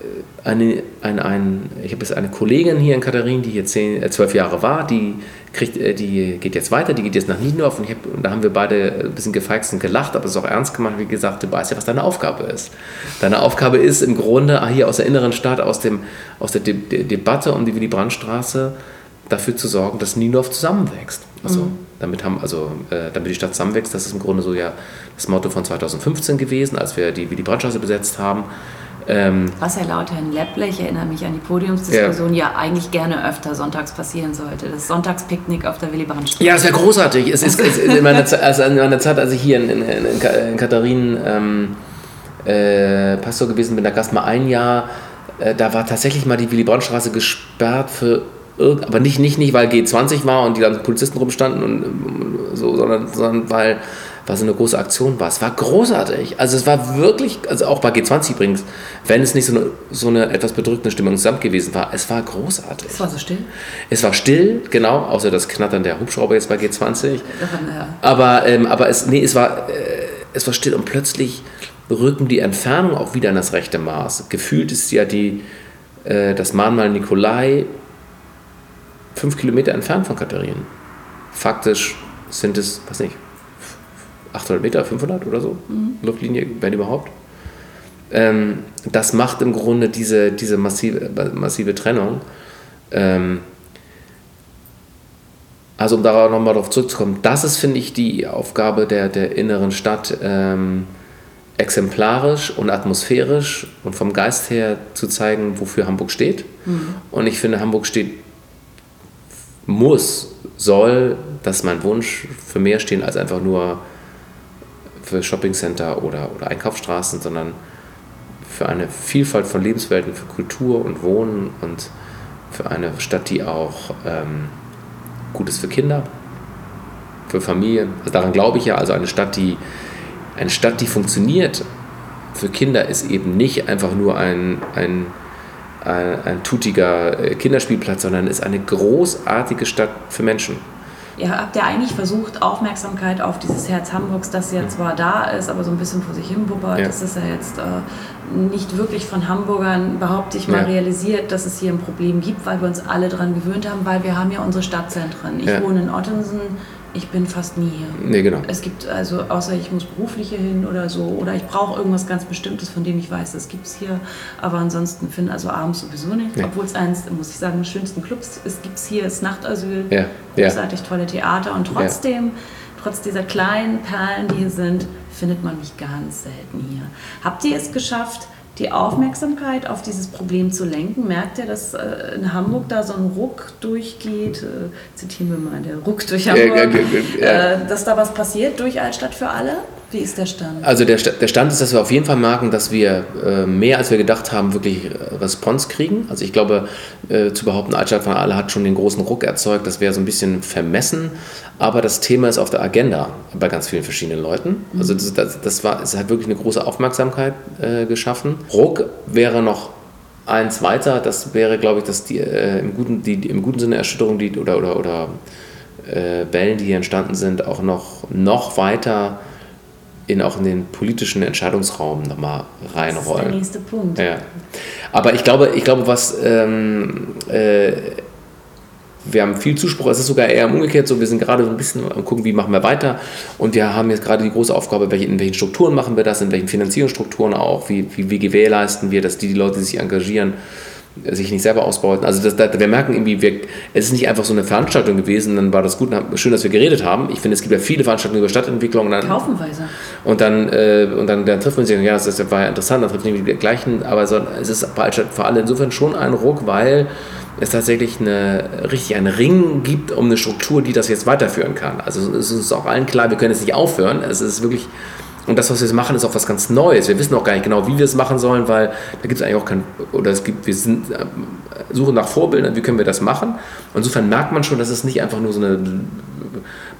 äh, eine, ein, ein, ich habe jetzt eine Kollegin hier in Katharin, die hier zehn, äh, zwölf Jahre war, die kriegt, äh, die geht jetzt weiter, die geht jetzt nach Niendorf und, hab, und da haben wir beide ein bisschen gefeixt und gelacht, aber es ist auch ernst gemacht, wie gesagt, du weißt ja, was deine Aufgabe ist. Deine Aufgabe ist im Grunde ah, hier aus der inneren Stadt, aus, dem, aus der De De Debatte um die Willy-Brandt-Straße dafür zu sorgen, dass Niendorf zusammenwächst. Also, mhm. Damit, haben, also, äh, damit die Stadt zusammenwächst, das ist im Grunde so ja das Motto von 2015 gewesen, als wir die Willy-Brandt-Straße besetzt haben. Ähm, Was ja laut Herrn Lepple, ich erinnere mich an die Podiumsdiskussion, ja. ja. eigentlich gerne öfter sonntags passieren sollte. Das Sonntagspicknick auf der Willy Brandt Ja, das wäre großartig. Es ist, es, in, meiner Zeit, also in, meiner Zeit, als ich hier in, in, in Katharin ähm, äh, Pastor gewesen bin, da gab es mal ein Jahr, äh, da war tatsächlich mal die Willy Brandt Straße gesperrt für aber nicht, nicht, nicht, weil G20 war und die ganzen Polizisten rumstanden und so, sondern, sondern weil was eine große Aktion war. Es war großartig. Also es war wirklich, also auch bei G20 übrigens, wenn es nicht so eine, so eine etwas bedrückende Stimmung insgesamt gewesen war, es war großartig. Es war so still? Es war still, genau, außer das Knattern der Hubschrauber jetzt bei G20. Ja. Aber, ähm, aber es, nee, es, war, äh, es war still und plötzlich rücken die Entfernung auch wieder in das rechte Maß. Gefühlt ist ja die, äh, das Mahnmal Nikolai fünf Kilometer entfernt von Katharinen. Faktisch sind es, was nicht, 800 Meter, 500 oder so, mhm. Luftlinie, wenn überhaupt. Ähm, das macht im Grunde diese, diese massive, massive Trennung. Ähm, also um darauf nochmal darauf zurückzukommen, das ist, finde ich, die Aufgabe der, der inneren Stadt, ähm, exemplarisch und atmosphärisch und vom Geist her zu zeigen, wofür Hamburg steht. Mhm. Und ich finde, Hamburg steht, muss, soll, das ist mein Wunsch, für mehr stehen als einfach nur für Shoppingcenter oder, oder Einkaufsstraßen, sondern für eine Vielfalt von Lebenswelten, für Kultur und Wohnen und für eine Stadt, die auch ähm, gut ist für Kinder, für Familien. Also daran glaube ich ja. Also eine Stadt, die eine Stadt, die funktioniert für Kinder, ist eben nicht einfach nur ein, ein, ein, ein tutiger äh, Kinderspielplatz, sondern ist eine großartige Stadt für Menschen. Ihr habt ja eigentlich versucht, Aufmerksamkeit auf dieses Herz Hamburgs, das ja zwar da ist, aber so ein bisschen vor sich hin bubbert. Ja. Das ist ja jetzt äh, nicht wirklich von Hamburgern, behaupte ich mal, ja. realisiert, dass es hier ein Problem gibt, weil wir uns alle daran gewöhnt haben, weil wir haben ja unsere Stadtzentren. Ich ja. wohne in Ottensen, ich bin fast nie hier. Nee, genau. Es gibt also, außer ich muss beruflich hier hin oder so, oder ich brauche irgendwas ganz Bestimmtes, von dem ich weiß, das gibt es hier. Aber ansonsten finde also abends sowieso nicht. Ja. Obwohl es eines, muss ich sagen, des schönsten Clubs ist, gibt es hier, das Nachtasyl. Ja. Großartig tolle Theater. Und trotzdem, trotz dieser kleinen Perlen, die hier sind, findet man mich ganz selten hier. Habt ihr es geschafft, die Aufmerksamkeit auf dieses Problem zu lenken. Merkt ihr, dass äh, in Hamburg da so ein Ruck durchgeht? Äh, zitieren wir mal, der Ruck durch Hamburg. Äh, dass da was passiert durch Altstadt für alle? Wie ist der Stand? Also der, der Stand ist, dass wir auf jeden Fall merken, dass wir äh, mehr als wir gedacht haben, wirklich Response kriegen. Also ich glaube, äh, zu behaupten, Altstadt von Aale hat schon den großen Ruck erzeugt, das wäre so ein bisschen vermessen. Aber das Thema ist auf der Agenda bei ganz vielen verschiedenen Leuten. Mhm. Also das, das, das war, es hat wirklich eine große Aufmerksamkeit äh, geschaffen. Ruck wäre noch eins weiter, das wäre, glaube ich, dass die, äh, im, guten, die, im guten Sinne Erschütterung die, oder, oder, oder äh, Wellen, die hier entstanden sind, auch noch, noch weiter in auch in den politischen Entscheidungsraum nochmal reinrollen. Das ist der nächste Punkt. Ja. Aber ich glaube, ich glaube, was ähm, äh, wir haben viel Zuspruch, es ist sogar eher umgekehrt so, wir sind gerade so ein bisschen am gucken, wie machen wir weiter und wir haben jetzt gerade die große Aufgabe, in welchen Strukturen machen wir das, in welchen Finanzierungsstrukturen auch, wie, wie, wie gewährleisten wir, dass die, die Leute, die sich engagieren, sich nicht selber ausbeuten. Also das, das, wir merken irgendwie, wir, es ist nicht einfach so eine Veranstaltung gewesen, dann war das gut, schön, dass wir geredet haben. Ich finde, es gibt ja viele Veranstaltungen über Stadtentwicklung. Und dann, Haufenweise. Und dann, äh, und dann, dann trifft man sich, ja, das war ja interessant, dann trifft man die gleichen, aber so, es ist bei Altstadt für alle insofern schon ein Ruck, weil es tatsächlich eine, richtig einen Ring gibt um eine Struktur, die das jetzt weiterführen kann. Also es ist uns auch allen klar, wir können jetzt nicht aufhören. Es ist wirklich und das, was wir jetzt machen, ist auch was ganz Neues. Wir wissen auch gar nicht genau, wie wir es machen sollen, weil da gibt es eigentlich auch kein, oder es gibt, wir sind, äh, suchen nach Vorbildern, wie können wir das machen. insofern merkt man schon, dass es nicht einfach nur so eine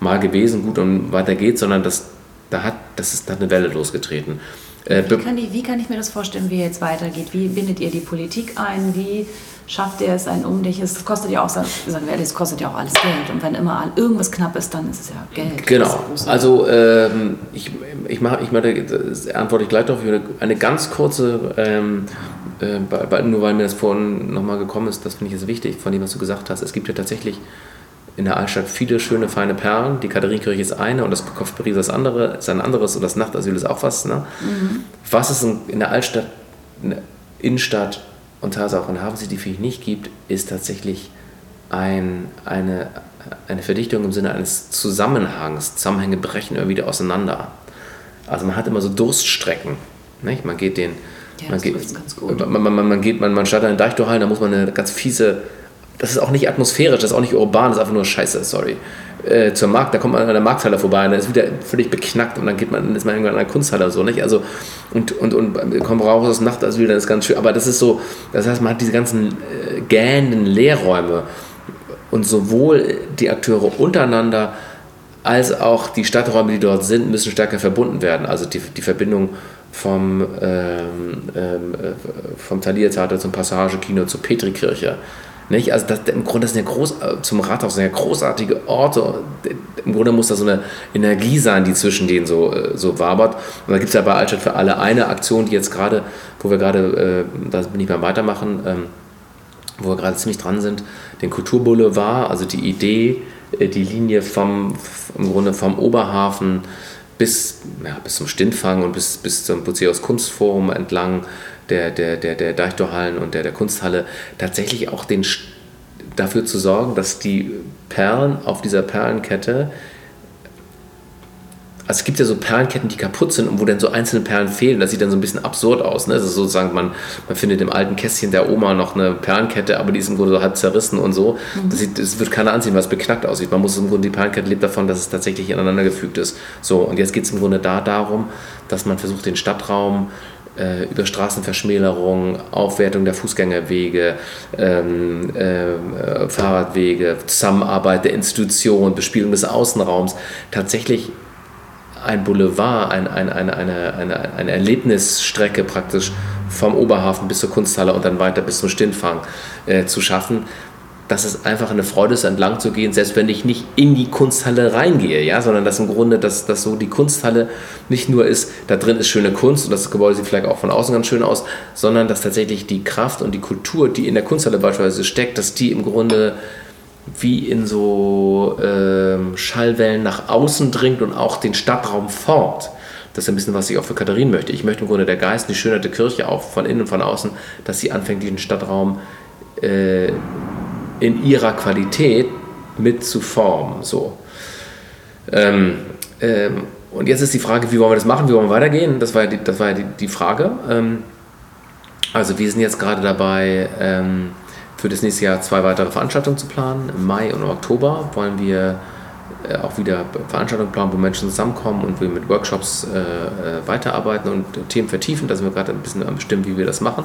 mal gewesen, gut und weiter geht, sondern dass da hat, das ist, da hat eine Welle losgetreten. Äh, wie, kann die, wie kann ich mir das vorstellen, wie jetzt weitergeht? Wie bindet ihr die Politik ein? Wie schafft er es ein Umdichtes. Das kostet ja auch, sagen wir ehrlich, das kostet ja auch alles Geld. Und wenn immer irgendwas knapp ist, dann ist es ja Geld. Genau. Also ähm, ich, ich mache, ich mache, das antworte ich gleich darauf. Eine ganz kurze, ähm, äh, nur weil mir das vorhin nochmal gekommen ist, das finde ich jetzt wichtig, von dem, was du gesagt hast. Es gibt ja tatsächlich in der Altstadt viele schöne, feine Perlen. Die Katharinenkirche ist eine und das Kopfparis das andere, ist ein anderes und das Nachtasyl ist auch was. Ne? Mhm. Was ist in der Altstadt, in der Innenstadt und Tatsache auch in Hafen City für nicht gibt, ist tatsächlich ein, eine, eine Verdichtung im Sinne eines Zusammenhangs. Zusammenhänge brechen immer wieder auseinander. Also man hat immer so Durststrecken. Nicht? Man geht den. Ja, man, geht, man, man, man, geht, man, man startet einen Deich da muss man eine ganz fiese. Das ist auch nicht atmosphärisch, das ist auch nicht urban, das ist einfach nur Scheiße, sorry äh, zur Markt, da kommt man an der Markthalle vorbei und dann ist wieder völlig beknackt und dann geht man, ist man irgendwann an der Kunsthalle so, nicht? Also, und, und, und kommt raus aus Nacht, wieder, das ist ganz schön, aber das ist so, das heißt, man hat diese ganzen äh, gähnenden Leerräume und sowohl die Akteure untereinander als auch die Stadträume, die dort sind, müssen stärker verbunden werden. Also die, die Verbindung vom, ähm, ähm, äh, vom Thalia-Theater zum Passagekino zur Petrikirche nicht? Also das, im Grunde sind ja groß, äh, zum Rathaus sind ja großartige Orte. Im Grunde muss da so eine Energie sein, die zwischen denen so, äh, so wabert. Und da gibt es ja bei Altstadt für alle eine Aktion, die jetzt gerade, wo wir gerade, äh, da bin ich beim Weitermachen, ähm, wo wir gerade ziemlich dran sind, den Kulturboulevard, also die Idee, äh, die Linie vom, im Grunde vom Oberhafen bis, ja, bis zum Stintfang und bis, bis zum Buceus Kunstforum entlang der, der, der, der Deichtorhallen und der, der Kunsthalle tatsächlich auch den, dafür zu sorgen, dass die Perlen auf dieser Perlenkette also es gibt ja so Perlenketten, die kaputt sind und wo dann so einzelne Perlen fehlen. Das sieht dann so ein bisschen absurd aus. Ne? Also sozusagen, man, man findet im alten Kästchen der Oma noch eine Perlenkette, aber die ist im Grunde so halb zerrissen und so. Mhm. Das, sieht, das wird keiner anziehen, weil es beknackt aussieht. Man muss im Grunde, die Perlenkette lebt davon, dass es tatsächlich ineinander gefügt ist. So, und jetzt geht es im Grunde da darum, dass man versucht, den Stadtraum äh, über Straßenverschmälerung, Aufwertung der Fußgängerwege, ähm, äh, Fahrradwege, Zusammenarbeit der Institutionen, Bespielung des Außenraums. Tatsächlich ein Boulevard, ein, ein, eine, eine, eine, eine Erlebnisstrecke praktisch vom Oberhafen bis zur Kunsthalle und dann weiter bis zum Stintfang äh, zu schaffen, dass es einfach eine Freude ist, entlang zu gehen, selbst wenn ich nicht in die Kunsthalle reingehe, ja, sondern dass im Grunde, dass, dass so die Kunsthalle nicht nur ist, da drin ist schöne Kunst und das Gebäude sieht vielleicht auch von außen ganz schön aus, sondern dass tatsächlich die Kraft und die Kultur, die in der Kunsthalle beispielsweise steckt, dass die im Grunde wie in so äh, Schallwellen nach außen dringt und auch den Stadtraum formt. Das ist ein bisschen, was ich auch für Katharin möchte. Ich möchte im Grunde der Geist, die Schönheit der Kirche auch von innen und von außen, dass sie anfängt, diesen Stadtraum äh, in ihrer Qualität mit zu formen. So. Ähm, ähm, und jetzt ist die Frage, wie wollen wir das machen, wie wollen wir weitergehen? Das war ja die, das war ja die, die Frage. Ähm, also wir sind jetzt gerade dabei, ähm, für das nächste Jahr zwei weitere Veranstaltungen zu planen. Im Mai und im Oktober wollen wir auch wieder Veranstaltungen planen, wo Menschen zusammenkommen und wir mit Workshops äh, äh weiterarbeiten und Themen vertiefen. Da sind wir gerade ein bisschen am Bestimmen, wie wir das machen.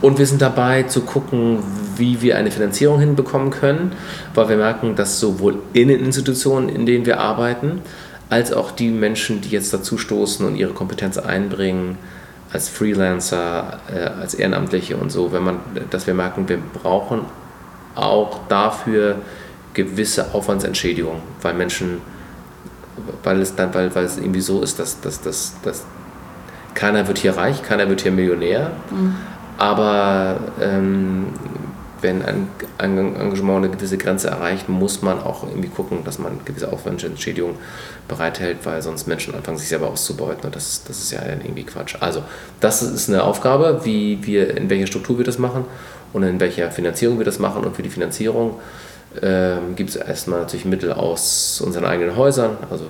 Und wir sind dabei zu gucken, wie wir eine Finanzierung hinbekommen können, weil wir merken, dass sowohl in den Institutionen, in denen wir arbeiten, als auch die Menschen, die jetzt dazu stoßen und ihre Kompetenz einbringen, als Freelancer, äh, als Ehrenamtliche und so, wenn man, dass wir merken, wir brauchen auch dafür gewisse Aufwandsentschädigung, weil Menschen, weil es dann, weil, weil es irgendwie so ist, dass, dass, dass, dass keiner wird hier reich, keiner wird hier Millionär, mhm. aber ähm, wenn ein, Engagement eine gewisse Grenze erreicht, muss man auch irgendwie gucken, dass man gewisse Aufwandsentschädigung bereithält, weil sonst Menschen anfangen, sich selber auszubeuten. Und das, das ist ja irgendwie Quatsch. Also, das ist eine Aufgabe, wie wir, in welcher Struktur wir das machen und in welcher Finanzierung wir das machen. Und für die Finanzierung ähm, gibt es erstmal natürlich Mittel aus unseren eigenen Häusern, also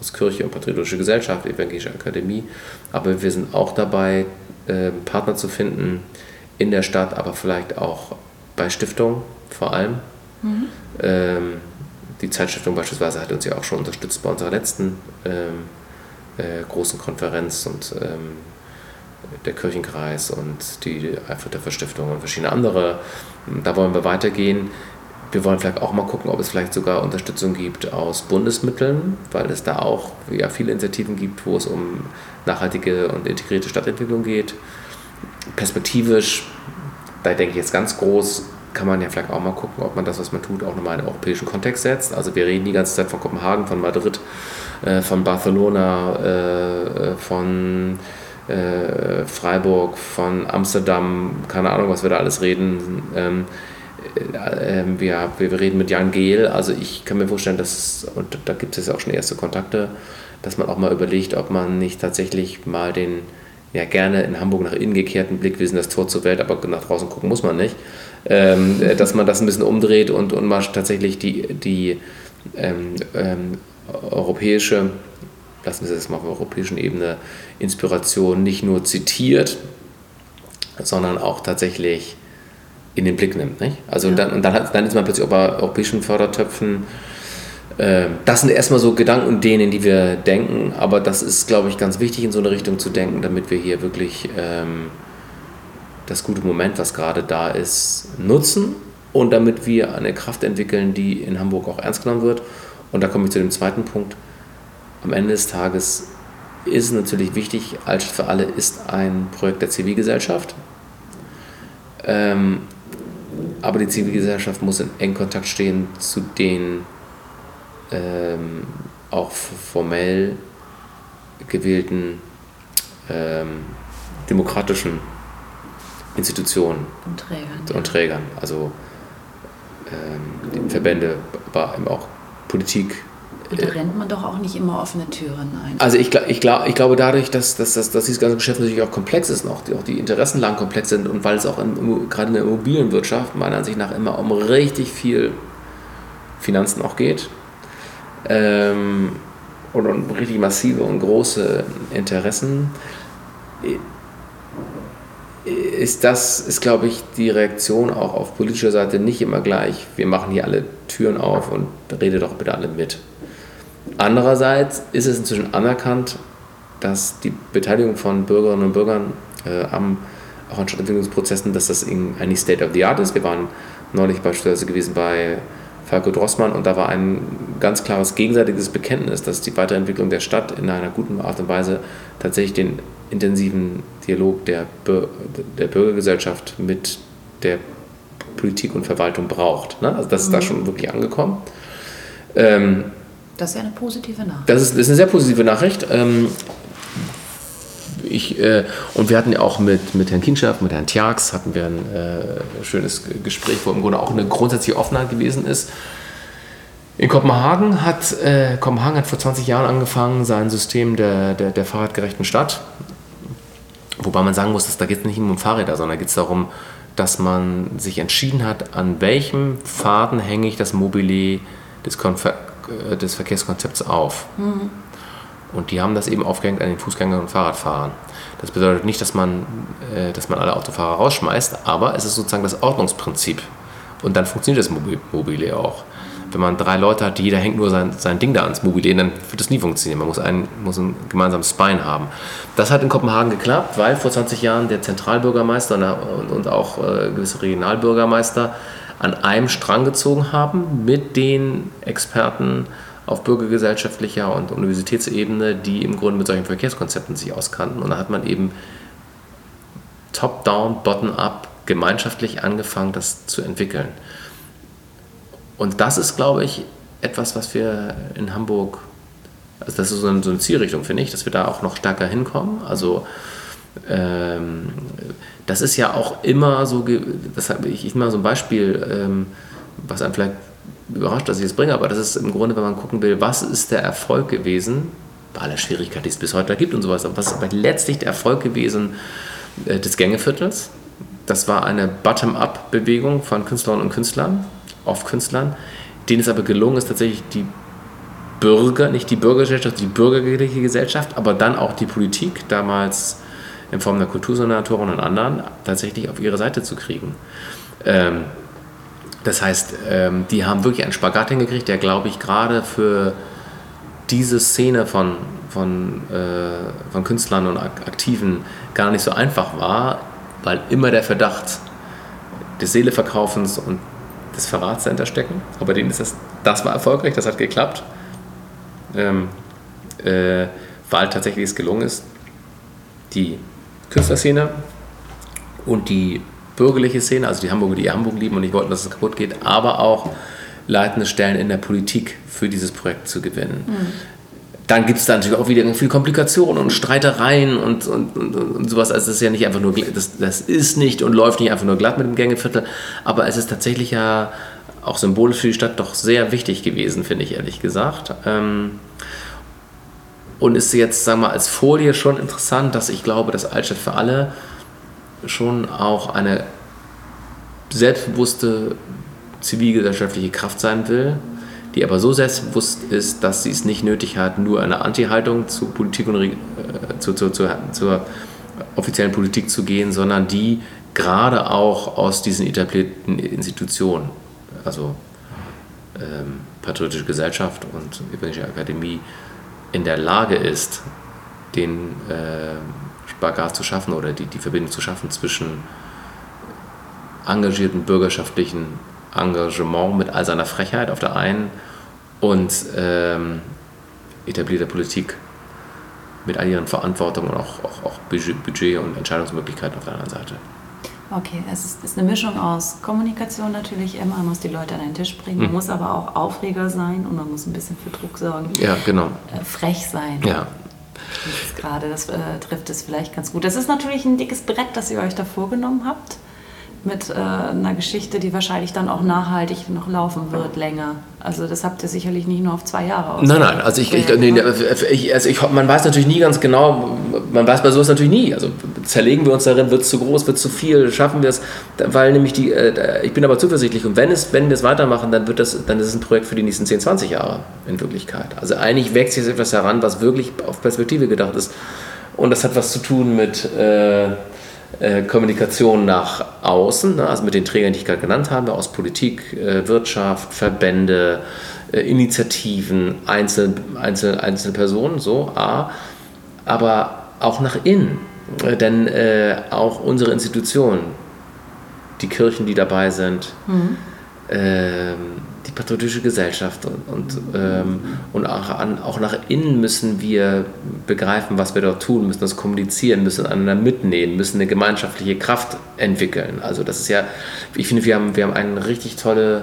aus Kirche und Patriotische Gesellschaft, Evangelische Akademie. Aber wir sind auch dabei, äh, Partner zu finden in der Stadt, aber vielleicht auch bei Stiftungen vor allem. Mhm. Ähm, die Zeitstiftung beispielsweise hat uns ja auch schon unterstützt bei unserer letzten ähm, äh, großen Konferenz und ähm, der Kirchenkreis und die Eifelter Stiftung und verschiedene andere. Da wollen wir weitergehen. Wir wollen vielleicht auch mal gucken, ob es vielleicht sogar Unterstützung gibt aus Bundesmitteln, weil es da auch ja, viele Initiativen gibt, wo es um nachhaltige und integrierte Stadtentwicklung geht. Perspektivisch da denke ich jetzt ganz groß, kann man ja vielleicht auch mal gucken, ob man das, was man tut, auch nochmal in den europäischen Kontext setzt. Also wir reden die ganze Zeit von Kopenhagen, von Madrid, äh, von Barcelona, äh, von äh, Freiburg, von Amsterdam, keine Ahnung, was wir da alles reden. Ähm, äh, ähm, wir, wir reden mit Jan Gehl, also ich kann mir vorstellen, dass, und da gibt es auch schon erste Kontakte, dass man auch mal überlegt, ob man nicht tatsächlich mal den ja gerne in Hamburg nach innen gekehrten Blick, wir sind das Tor zur Welt, aber nach draußen gucken muss man nicht, ähm, äh, dass man das ein bisschen umdreht und, und mal tatsächlich die, die ähm, ähm, europäische, lassen wir es mal auf europäischen Ebene, Inspiration nicht nur zitiert, sondern auch tatsächlich in den Blick nimmt. Nicht? Also ja. dann, und dann, hat, dann ist man plötzlich auch bei europäischen Fördertöpfen ähm, das sind erstmal so Gedanken und denen, die wir denken, aber das ist, glaube ich, ganz wichtig in so eine Richtung zu denken, damit wir hier wirklich ähm, das gute Moment, was gerade da ist, nutzen und damit wir eine Kraft entwickeln, die in Hamburg auch ernst genommen wird. Und da komme ich zu dem zweiten Punkt. Am Ende des Tages ist es natürlich wichtig, Altstadt für alle ist ein Projekt der Zivilgesellschaft. Ähm, aber die Zivilgesellschaft muss in engen Kontakt stehen zu den ähm, auch formell gewählten ähm, demokratischen Institutionen und Trägern. Und. Trägern also ähm, Verbände, aber eben auch Politik. Und da rennt man doch auch nicht immer offene Türen ein. Also ich, ich, glaub, ich glaube dadurch, dass, dass, dass, dass dieses ganze Geschäft natürlich auch komplex ist, und auch die, auch die Interessenlagen komplex sind und weil es auch in, gerade in der Immobilienwirtschaft meiner Ansicht nach immer um richtig viel Finanzen auch geht, ähm, oder richtig massive und große Interessen, ist das, ist glaube ich, die Reaktion auch auf politischer Seite nicht immer gleich. Wir machen hier alle Türen auf und rede doch bitte alle mit. Andererseits ist es inzwischen anerkannt, dass die Beteiligung von Bürgerinnen und Bürgern äh, am auch an Stadtentwicklungsprozessen, dass das eigentlich State of the Art ist. Wir waren neulich beispielsweise gewesen bei Falco Drossmann und da war ein ganz klares gegenseitiges Bekenntnis, dass die Weiterentwicklung der Stadt in einer guten Art und Weise tatsächlich den intensiven Dialog der, der Bürgergesellschaft mit der Politik und Verwaltung braucht. Ne? Also das ist mhm. da schon wirklich angekommen. Ähm, das ist ja eine positive Nachricht. Das ist, das ist eine sehr positive Nachricht. Ähm, ich, äh, und wir hatten ja auch mit, mit Herrn Kinschaft, mit Herrn Tjax, hatten wir ein äh, schönes Gespräch, wo im Grunde auch eine grundsätzliche Offenheit gewesen ist. In Kopenhagen hat, äh, Kopenhagen hat vor 20 Jahren angefangen, sein System der, der, der fahrradgerechten Stadt. Wobei man sagen muss, dass da geht es nicht um Fahrräder, sondern da geht es darum, dass man sich entschieden hat, an welchem Faden hänge ich das Mobile des, Konfer des Verkehrskonzepts auf. Mhm. Und die haben das eben aufgehängt an den Fußgängern und Fahrradfahrern. Das bedeutet nicht, dass man, äh, dass man alle Autofahrer rausschmeißt, aber es ist sozusagen das Ordnungsprinzip. Und dann funktioniert das Mobile auch. wenn man drei Leute hat, die jeder hängt nur sein, sein Ding da ans Mobile, dann wird das nie funktionieren. Man muss, einen, muss ein gemeinsames Spine haben. Das hat in Kopenhagen geklappt, weil vor 20 Jahren der Zentralbürgermeister und, und auch äh, gewisse Regionalbürgermeister an einem Strang gezogen haben mit den Experten auf bürgergesellschaftlicher und Universitätsebene, die im Grunde mit solchen Verkehrskonzepten sich auskannten. Und da hat man eben top-down, bottom-up gemeinschaftlich angefangen, das zu entwickeln. Und das ist, glaube ich, etwas, was wir in Hamburg, also das ist so eine, Zielrichtung, finde ich, dass wir da auch noch stärker hinkommen. Also ähm, das ist ja auch immer so, das habe ich, ich mal so ein Beispiel, ähm, was einem vielleicht überrascht, dass ich es bringe, aber das ist im Grunde, wenn man gucken will, was ist der Erfolg gewesen, bei aller Schwierigkeit, die es bis heute gibt und sowas, aber was ist aber letztlich der Erfolg gewesen äh, des Gängeviertels? Das war eine Bottom-up-Bewegung von Künstlerinnen und Künstlern, auf Künstlern, denen es aber gelungen ist, tatsächlich die Bürger, nicht die Bürgergesellschaft, die bürgerliche Gesellschaft, aber dann auch die Politik, damals in Form der Kultursenatoren und anderen, tatsächlich auf ihre Seite zu kriegen. Ähm, das heißt, ähm, die haben wirklich einen Spagat hingekriegt, der, glaube ich, gerade für diese Szene von, von, äh, von Künstlern und Aktiven gar nicht so einfach war, weil immer der Verdacht des Seeleverkaufens und des Verrats dahinter stecken. Aber denen ist das, das war erfolgreich, das hat geklappt. Ähm, äh, weil tatsächlich es gelungen ist, die Künstlerszene und die bürgerliche Szene, also die Hamburger, die Hamburg lieben und nicht wollten, dass es kaputt geht, aber auch leitende Stellen in der Politik für dieses Projekt zu gewinnen. Mhm. Dann gibt es da natürlich auch wieder viel Komplikationen und Streitereien und, und, und, und, sowas. Also das ist ja nicht einfach nur, das, das ist nicht und läuft nicht einfach nur glatt mit dem Gängeviertel, aber es ist tatsächlich ja auch symbolisch für die Stadt doch sehr wichtig gewesen, finde ich ehrlich gesagt. Ähm, und ist jetzt, sagen wir mal, als Folie schon interessant, dass ich glaube, dass Altstadt für alle schon auch eine selbstbewusste zivilgesellschaftliche Kraft sein will, die aber so selbstbewusst ist, dass sie es nicht nötig hat, nur eine Anti-Haltung zu Politik und äh, zu, zu, zu, zur offiziellen Politik zu gehen, sondern die gerade auch aus diesen etablierten Institutionen, also ähm, Patriotische Gesellschaft und Evangelische Akademie, in der Lage ist, den äh, Spagat zu schaffen oder die, die Verbindung zu schaffen zwischen engagierten bürgerschaftlichen Engagement mit all seiner Frechheit auf der einen und ähm, etablierter Politik mit all ihren Verantwortungen und auch, auch, auch Budget und Entscheidungsmöglichkeiten auf der anderen Seite. Okay, es ist, ist, eine Mischung aus Kommunikation natürlich immer, man muss die Leute an den Tisch bringen, man mhm. muss aber auch Aufreger sein und man muss ein bisschen für Druck sorgen. Ja, genau. Äh, frech sein. Ja. Gerade, das äh, trifft es vielleicht ganz gut. Das ist natürlich ein dickes Brett, das ihr euch da vorgenommen habt mit äh, einer Geschichte, die wahrscheinlich dann auch nachhaltig noch laufen wird, länger. Also das habt ihr sicherlich nicht nur auf zwei Jahre aus. Nein, nein, also ich, ich, nee, ich, also ich, man weiß natürlich nie ganz genau, man weiß bei sowas natürlich nie. Also zerlegen wir uns darin, wird es zu groß, wird es zu viel, schaffen wir es, weil nämlich die, äh, ich bin aber zuversichtlich und wenn, es, wenn wir es weitermachen, dann, wird das, dann ist es ein Projekt für die nächsten 10, 20 Jahre in Wirklichkeit. Also eigentlich wächst jetzt etwas heran, was wirklich auf Perspektive gedacht ist. Und das hat was zu tun mit... Äh, äh, Kommunikation nach außen, ne, also mit den Trägern, die ich gerade genannt habe, aus Politik, äh, Wirtschaft, Verbände, äh, Initiativen, Einzel, Einzel, Einzelpersonen, so, A, aber auch nach innen. denn auch unsere Institutionen, die Kirchen, die dabei sind, mhm. ähm, die patriotische Gesellschaft und, und, ähm, und auch, an, auch, nach innen müssen wir begreifen, was wir dort tun, müssen das kommunizieren, müssen einander mitnehmen, müssen eine gemeinschaftliche Kraft entwickeln. Also das ist ja, ich finde, wir haben, wir haben eine richtig tolle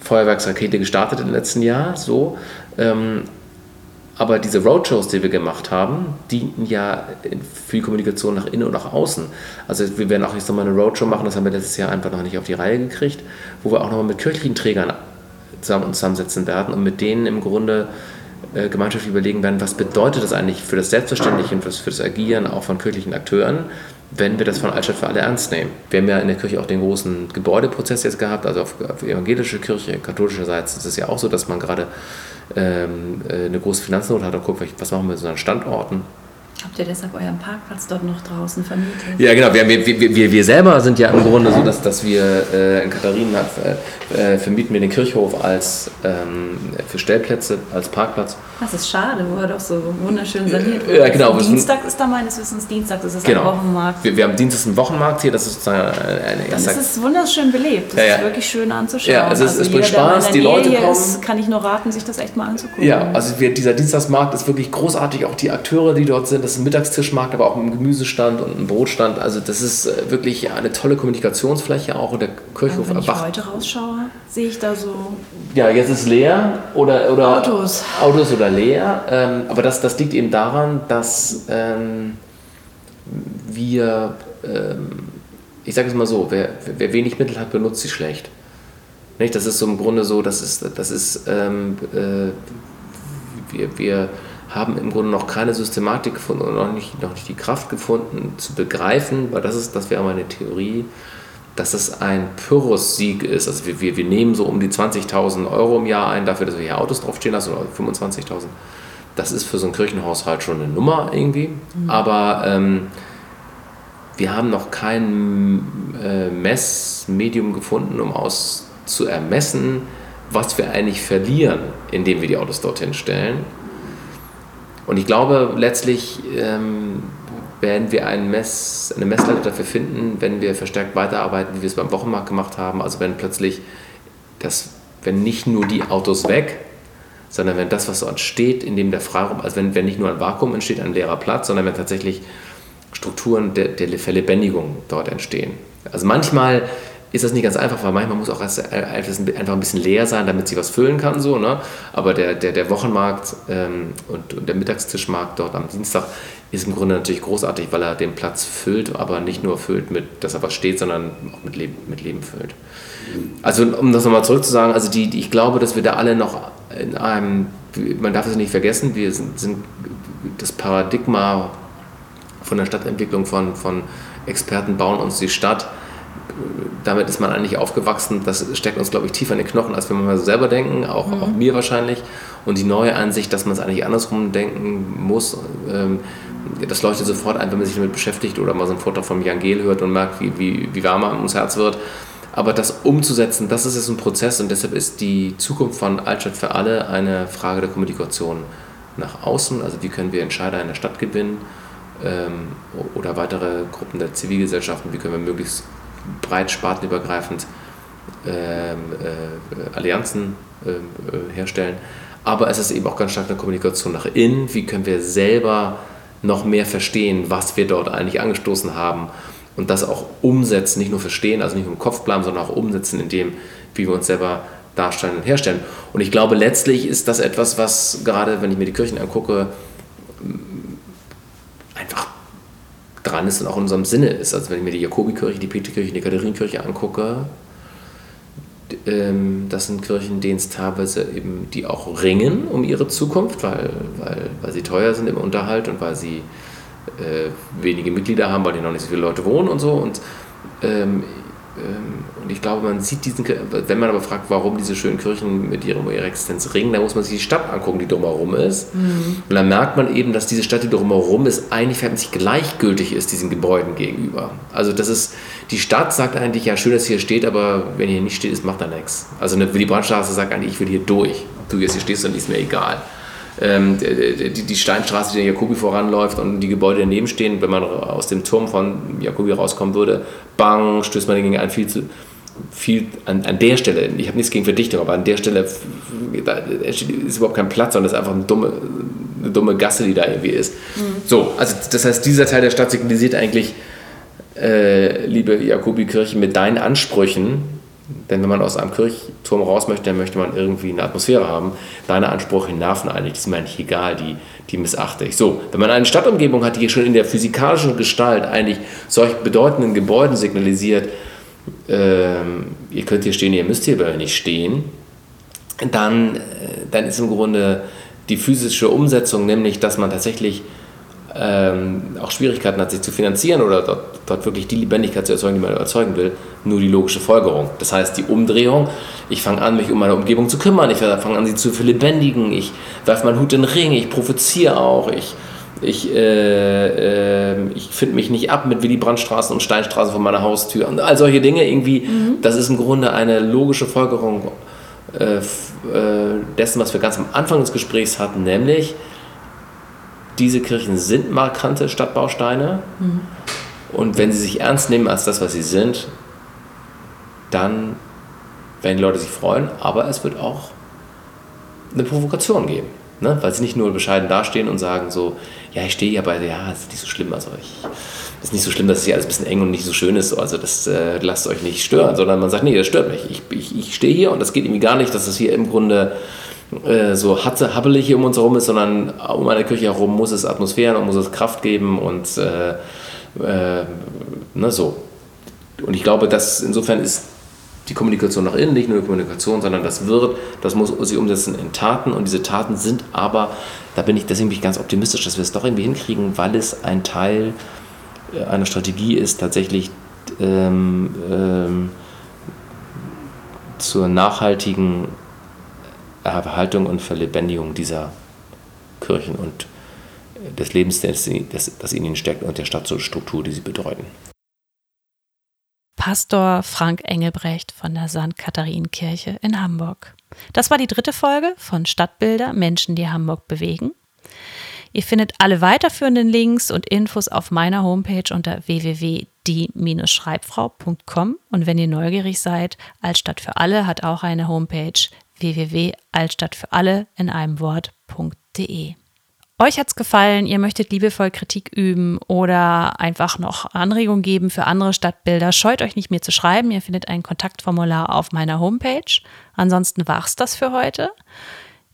Feuerwerksrakete gestartet im letzten Jahr, so. Ähm, aber diese Roadshows, die wir gemacht haben, dienten ja für die Kommunikation nach innen und nach außen. Also wir werden auch jetzt nochmal eine Roadshow machen, das haben wir letztes Jahr einfach noch nicht auf die Reihe gekriegt, wo wir auch nochmal mit kirchlichen Trägern zusammen, zusammensetzen werden und mit denen im Grunde äh, gemeinschaftlich überlegen werden, was bedeutet das eigentlich für das Selbstverständliche und für das Agieren auch von kirchlichen Akteuren, wenn wir das von Altstadt für alle ernst nehmen. Wir haben ja in der Kirche auch den großen Gebäudeprozess jetzt gehabt, also auf, auf evangelische Kirche, katholischerseits ist es ja auch so, dass man gerade ähm, äh, eine große Finanznot hat und guckt, was machen wir mit unseren Standorten. Habt ihr deshalb euren Parkplatz dort noch draußen vermietet? Ja, genau. Wir, wir, wir, wir selber sind ja im Grunde so, dass, dass wir äh, in Katharinen äh, äh, vermieten wir den Kirchhof als ähm, für Stellplätze, als Parkplatz. Das ist schade, wo er doch so wunderschön saniert wird. Ja, genau. Dienstag ist da meines Wissens Dienstag, das ist genau. ein Wochenmarkt. Wir, wir haben Dienstag einen Wochenmarkt hier, das ist sozusagen eine Dann ist es wunderschön belebt. Das ja, ja. ist wirklich schön anzuschauen. Ja, also, also es bringt Spaß, die Leute kommen. Ist, kann ich nur raten, sich das echt mal anzugucken. Ja, also wir, dieser Dienstagsmarkt ist wirklich großartig, auch die Akteure, die dort sind. Das ist ein Mittagstischmarkt, aber auch ein Gemüsestand und ein Brotstand. Also das ist äh, wirklich eine tolle Kommunikationsfläche auch und der Kirchhof Wenn ich heute rausschaue, sehe ich da so... Ja, jetzt ist leer oder... oder Autos. Autos oder leer. Ähm, aber das, das liegt eben daran, dass ähm, wir... Ähm, ich sage es mal so, wer, wer wenig Mittel hat, benutzt sie schlecht. Nicht? Das ist so im Grunde so, das ist, das ist ähm, äh, wir, wir haben im Grunde noch keine Systematik gefunden und noch nicht, noch nicht die Kraft gefunden zu begreifen, weil das ist, das wäre meine Theorie, dass es ein Pyrrhus-Sieg ist. Also wir, wir, wir nehmen so um die 20.000 Euro im Jahr ein, dafür, dass wir hier Autos draufstehen lassen, oder 25.000. Das ist für so einen Kirchenhaushalt schon eine Nummer irgendwie. Mhm. Aber ähm, wir haben noch kein äh, Messmedium gefunden, um zu ermessen, was wir eigentlich verlieren, indem wir die Autos dorthin stellen. Und ich glaube, letztlich ähm, werden wir ein Mess, eine Messlatte dafür finden, wenn wir verstärkt weiterarbeiten, wie wir es beim Wochenmarkt gemacht haben. Also wenn plötzlich das, wenn nicht nur die Autos weg, sondern wenn das, was so entsteht, in dem der Freiraum, also wenn, wenn nicht nur ein Vakuum entsteht, ein leerer Platz, sondern wenn tatsächlich Strukturen der, der Verlebendigung dort entstehen. Also manchmal ist das nicht ganz einfach, weil manchmal muss auch einfach ein bisschen leer sein, damit sie was füllen kann. So, ne? Aber der, der, der Wochenmarkt ähm, und, und, der Mittagstischmarkt dort am Dienstag ist im Grunde natürlich großartig, weil er den Platz füllt, aber nicht nur füllt, mit, dass er was steht, sondern auch mit Leben, mit Leben füllt. Also um das nochmal zurückzusagen, also die, die, ich glaube, dass wir da alle noch in einem, man darf es nicht vergessen, wir sind, sind das Paradigma von der Stadtentwicklung von, von Experten bauen uns die Stadt damit ist man eigentlich aufgewachsen. Das steckt uns, glaube ich, tiefer in den Knochen, als wir manchmal selber denken, auch, mhm. auch mir wahrscheinlich. Und die neue Ansicht, dass man es eigentlich andersrum denken muss, ähm, das leuchtet sofort ein, wenn man sich damit beschäftigt oder mal so einen Vortrag von Jan Gehl hört und merkt, wie, wie, wie warm man ums Herz wird. Aber das umzusetzen, das ist jetzt ein Prozess und deshalb ist die Zukunft von Altstadt für alle eine Frage der Kommunikation nach außen. Also wie können wir Entscheider in der Stadt gewinnen ähm, oder weitere Gruppen der Zivilgesellschaften, wie können wir möglichst breit spartenübergreifend ähm, äh, Allianzen äh, äh, herstellen. Aber es ist eben auch ganz stark eine Kommunikation nach innen. Wie können wir selber noch mehr verstehen, was wir dort eigentlich angestoßen haben und das auch umsetzen, nicht nur verstehen, also nicht nur im Kopf bleiben, sondern auch umsetzen in dem, wie wir uns selber darstellen und herstellen. Und ich glaube, letztlich ist das etwas, was gerade, wenn ich mir die Kirchen angucke, dran ist und auch in unserem Sinne ist. Also wenn ich mir die Jakobikirche, die Petrikirche, die Katharinenkirche angucke, ähm, das sind Kirchen, denen es teilweise eben, die auch ringen um ihre Zukunft, weil, weil, weil sie teuer sind im Unterhalt und weil sie äh, wenige Mitglieder haben, weil hier noch nicht so viele Leute wohnen und so. Und ähm, und ich glaube, man sieht diesen, wenn man aber fragt, warum diese schönen Kirchen mit ihrer, ihrer Existenz ringen, dann muss man sich die Stadt angucken, die drumherum ist. Mhm. Und dann merkt man eben, dass diese Stadt, die drumherum ist, eigentlich sich gleichgültig ist diesen Gebäuden gegenüber. Also das ist, die Stadt sagt eigentlich, ja schön, dass hier steht, aber wenn hier nicht steht, ist, macht da nichts. Also eine Willy Brandt-Straße sagt eigentlich, ich will hier durch. Ob du jetzt hier stehst, dann ist mir egal ähm, die, die, Steinstraße, die der Jakobi voranläuft und die Gebäude daneben stehen, wenn man aus dem Turm von Jakobi rauskommen würde, bang, stößt man gegen ein viel zu viel an, an der Stelle, ich habe nichts gegen Verdichtung, aber an der Stelle da ist überhaupt kein Platz, sondern es ist einfach eine dumme, eine dumme Gasse, die da irgendwie ist. Mhm. So, also das heißt, dieser Teil der Stadt signalisiert eigentlich, äh, liebe Jakobi-Kirche, mit deinen Ansprüchen, denn wenn man aus einem Kirchturm raus möchte, dann möchte man irgendwie eine Atmosphäre haben. Deine Ansprüche nerven eigentlich, die sind mir eigentlich egal, die, die missachte ich. So, wenn man eine Stadtumgebung hat, die schon in der physikalischen Gestalt eigentlich solch bedeutenden Gebäuden signalisiert, ähm, ihr könnt hier stehen, ihr müsst hier aber nicht stehen, dann, äh, dann ist im Grunde die physische Umsetzung, nämlich dass man tatsächlich ähm, auch Schwierigkeiten hat, sich zu finanzieren oder dort, dort, wirklich die Lebendigkeit zu erzeugen, die man erzeugen will, nur die logische Folgerung. Das heißt, die Umdrehung, ich fange an, mich um meine Umgebung zu kümmern, ich fange an, sie zu verlebendigen, ich werfe meinen Hut in den Ring, ich provoziere auch, ich Ich, äh, äh, ich finde mich nicht ab mit Willy Brandtstraßen und Steinstraßen vor meiner Haustür und all solche Dinge irgendwie. Mhm. Das ist im Grunde eine logische Folgerung äh, äh, dessen, was wir ganz am Anfang des Gesprächs hatten, nämlich diese Kirchen sind markante Stadtbausteine mhm. und wenn sie sich ernst nehmen als das, was sie sind, dann werden die Leute sich freuen, aber es wird auch eine Provokation geben. Ne? Weil sie nicht nur bescheiden dastehen und sagen so, ja, ich stehe hier bei, ja, es ist nicht so schlimm, also ich, es ist nicht so schlimm, dass es hier alles ein bisschen eng und nicht so schön ist, also das äh, lasst euch nicht stören, sondern man sagt, nee, das stört mich. Ich, ich, ich stehe hier und das geht irgendwie gar nicht, dass es hier im Grunde äh, so habbelig hier um uns herum ist, sondern um eine Kirche herum muss es Atmosphären und muss es Kraft geben und äh, äh, ne, so. Und ich glaube, dass insofern ist die Kommunikation nach innen, nicht nur die Kommunikation, sondern das wird, das muss sich umsetzen in Taten und diese Taten sind aber, da bin ich, deswegen bin ich ganz optimistisch, dass wir es doch irgendwie hinkriegen, weil es ein Teil äh, einer Strategie ist, tatsächlich ähm, ähm, zur nachhaltigen Erhaltung und Verlebendigung dieser Kirchen und des Lebens, das, das in ihnen steckt und der Stadtstruktur, die sie bedeuten. Pastor Frank Engelbrecht von der St. Katharinenkirche in Hamburg. Das war die dritte Folge von Stadtbilder Menschen, die Hamburg bewegen. Ihr findet alle weiterführenden Links und Infos auf meiner Homepage unter www.die-schreibfrau.com und wenn ihr neugierig seid, Altstadt für alle hat auch eine Homepage www.altstadtfüralle in einem Wort.de. Euch hat's gefallen, ihr möchtet liebevoll Kritik üben oder einfach noch Anregungen geben für andere Stadtbilder, scheut euch nicht mir zu schreiben. Ihr findet ein Kontaktformular auf meiner Homepage. Ansonsten war's das für heute.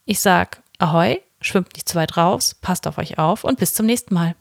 Ich sag Ahoi, schwimmt nicht zu weit raus, passt auf euch auf und bis zum nächsten Mal.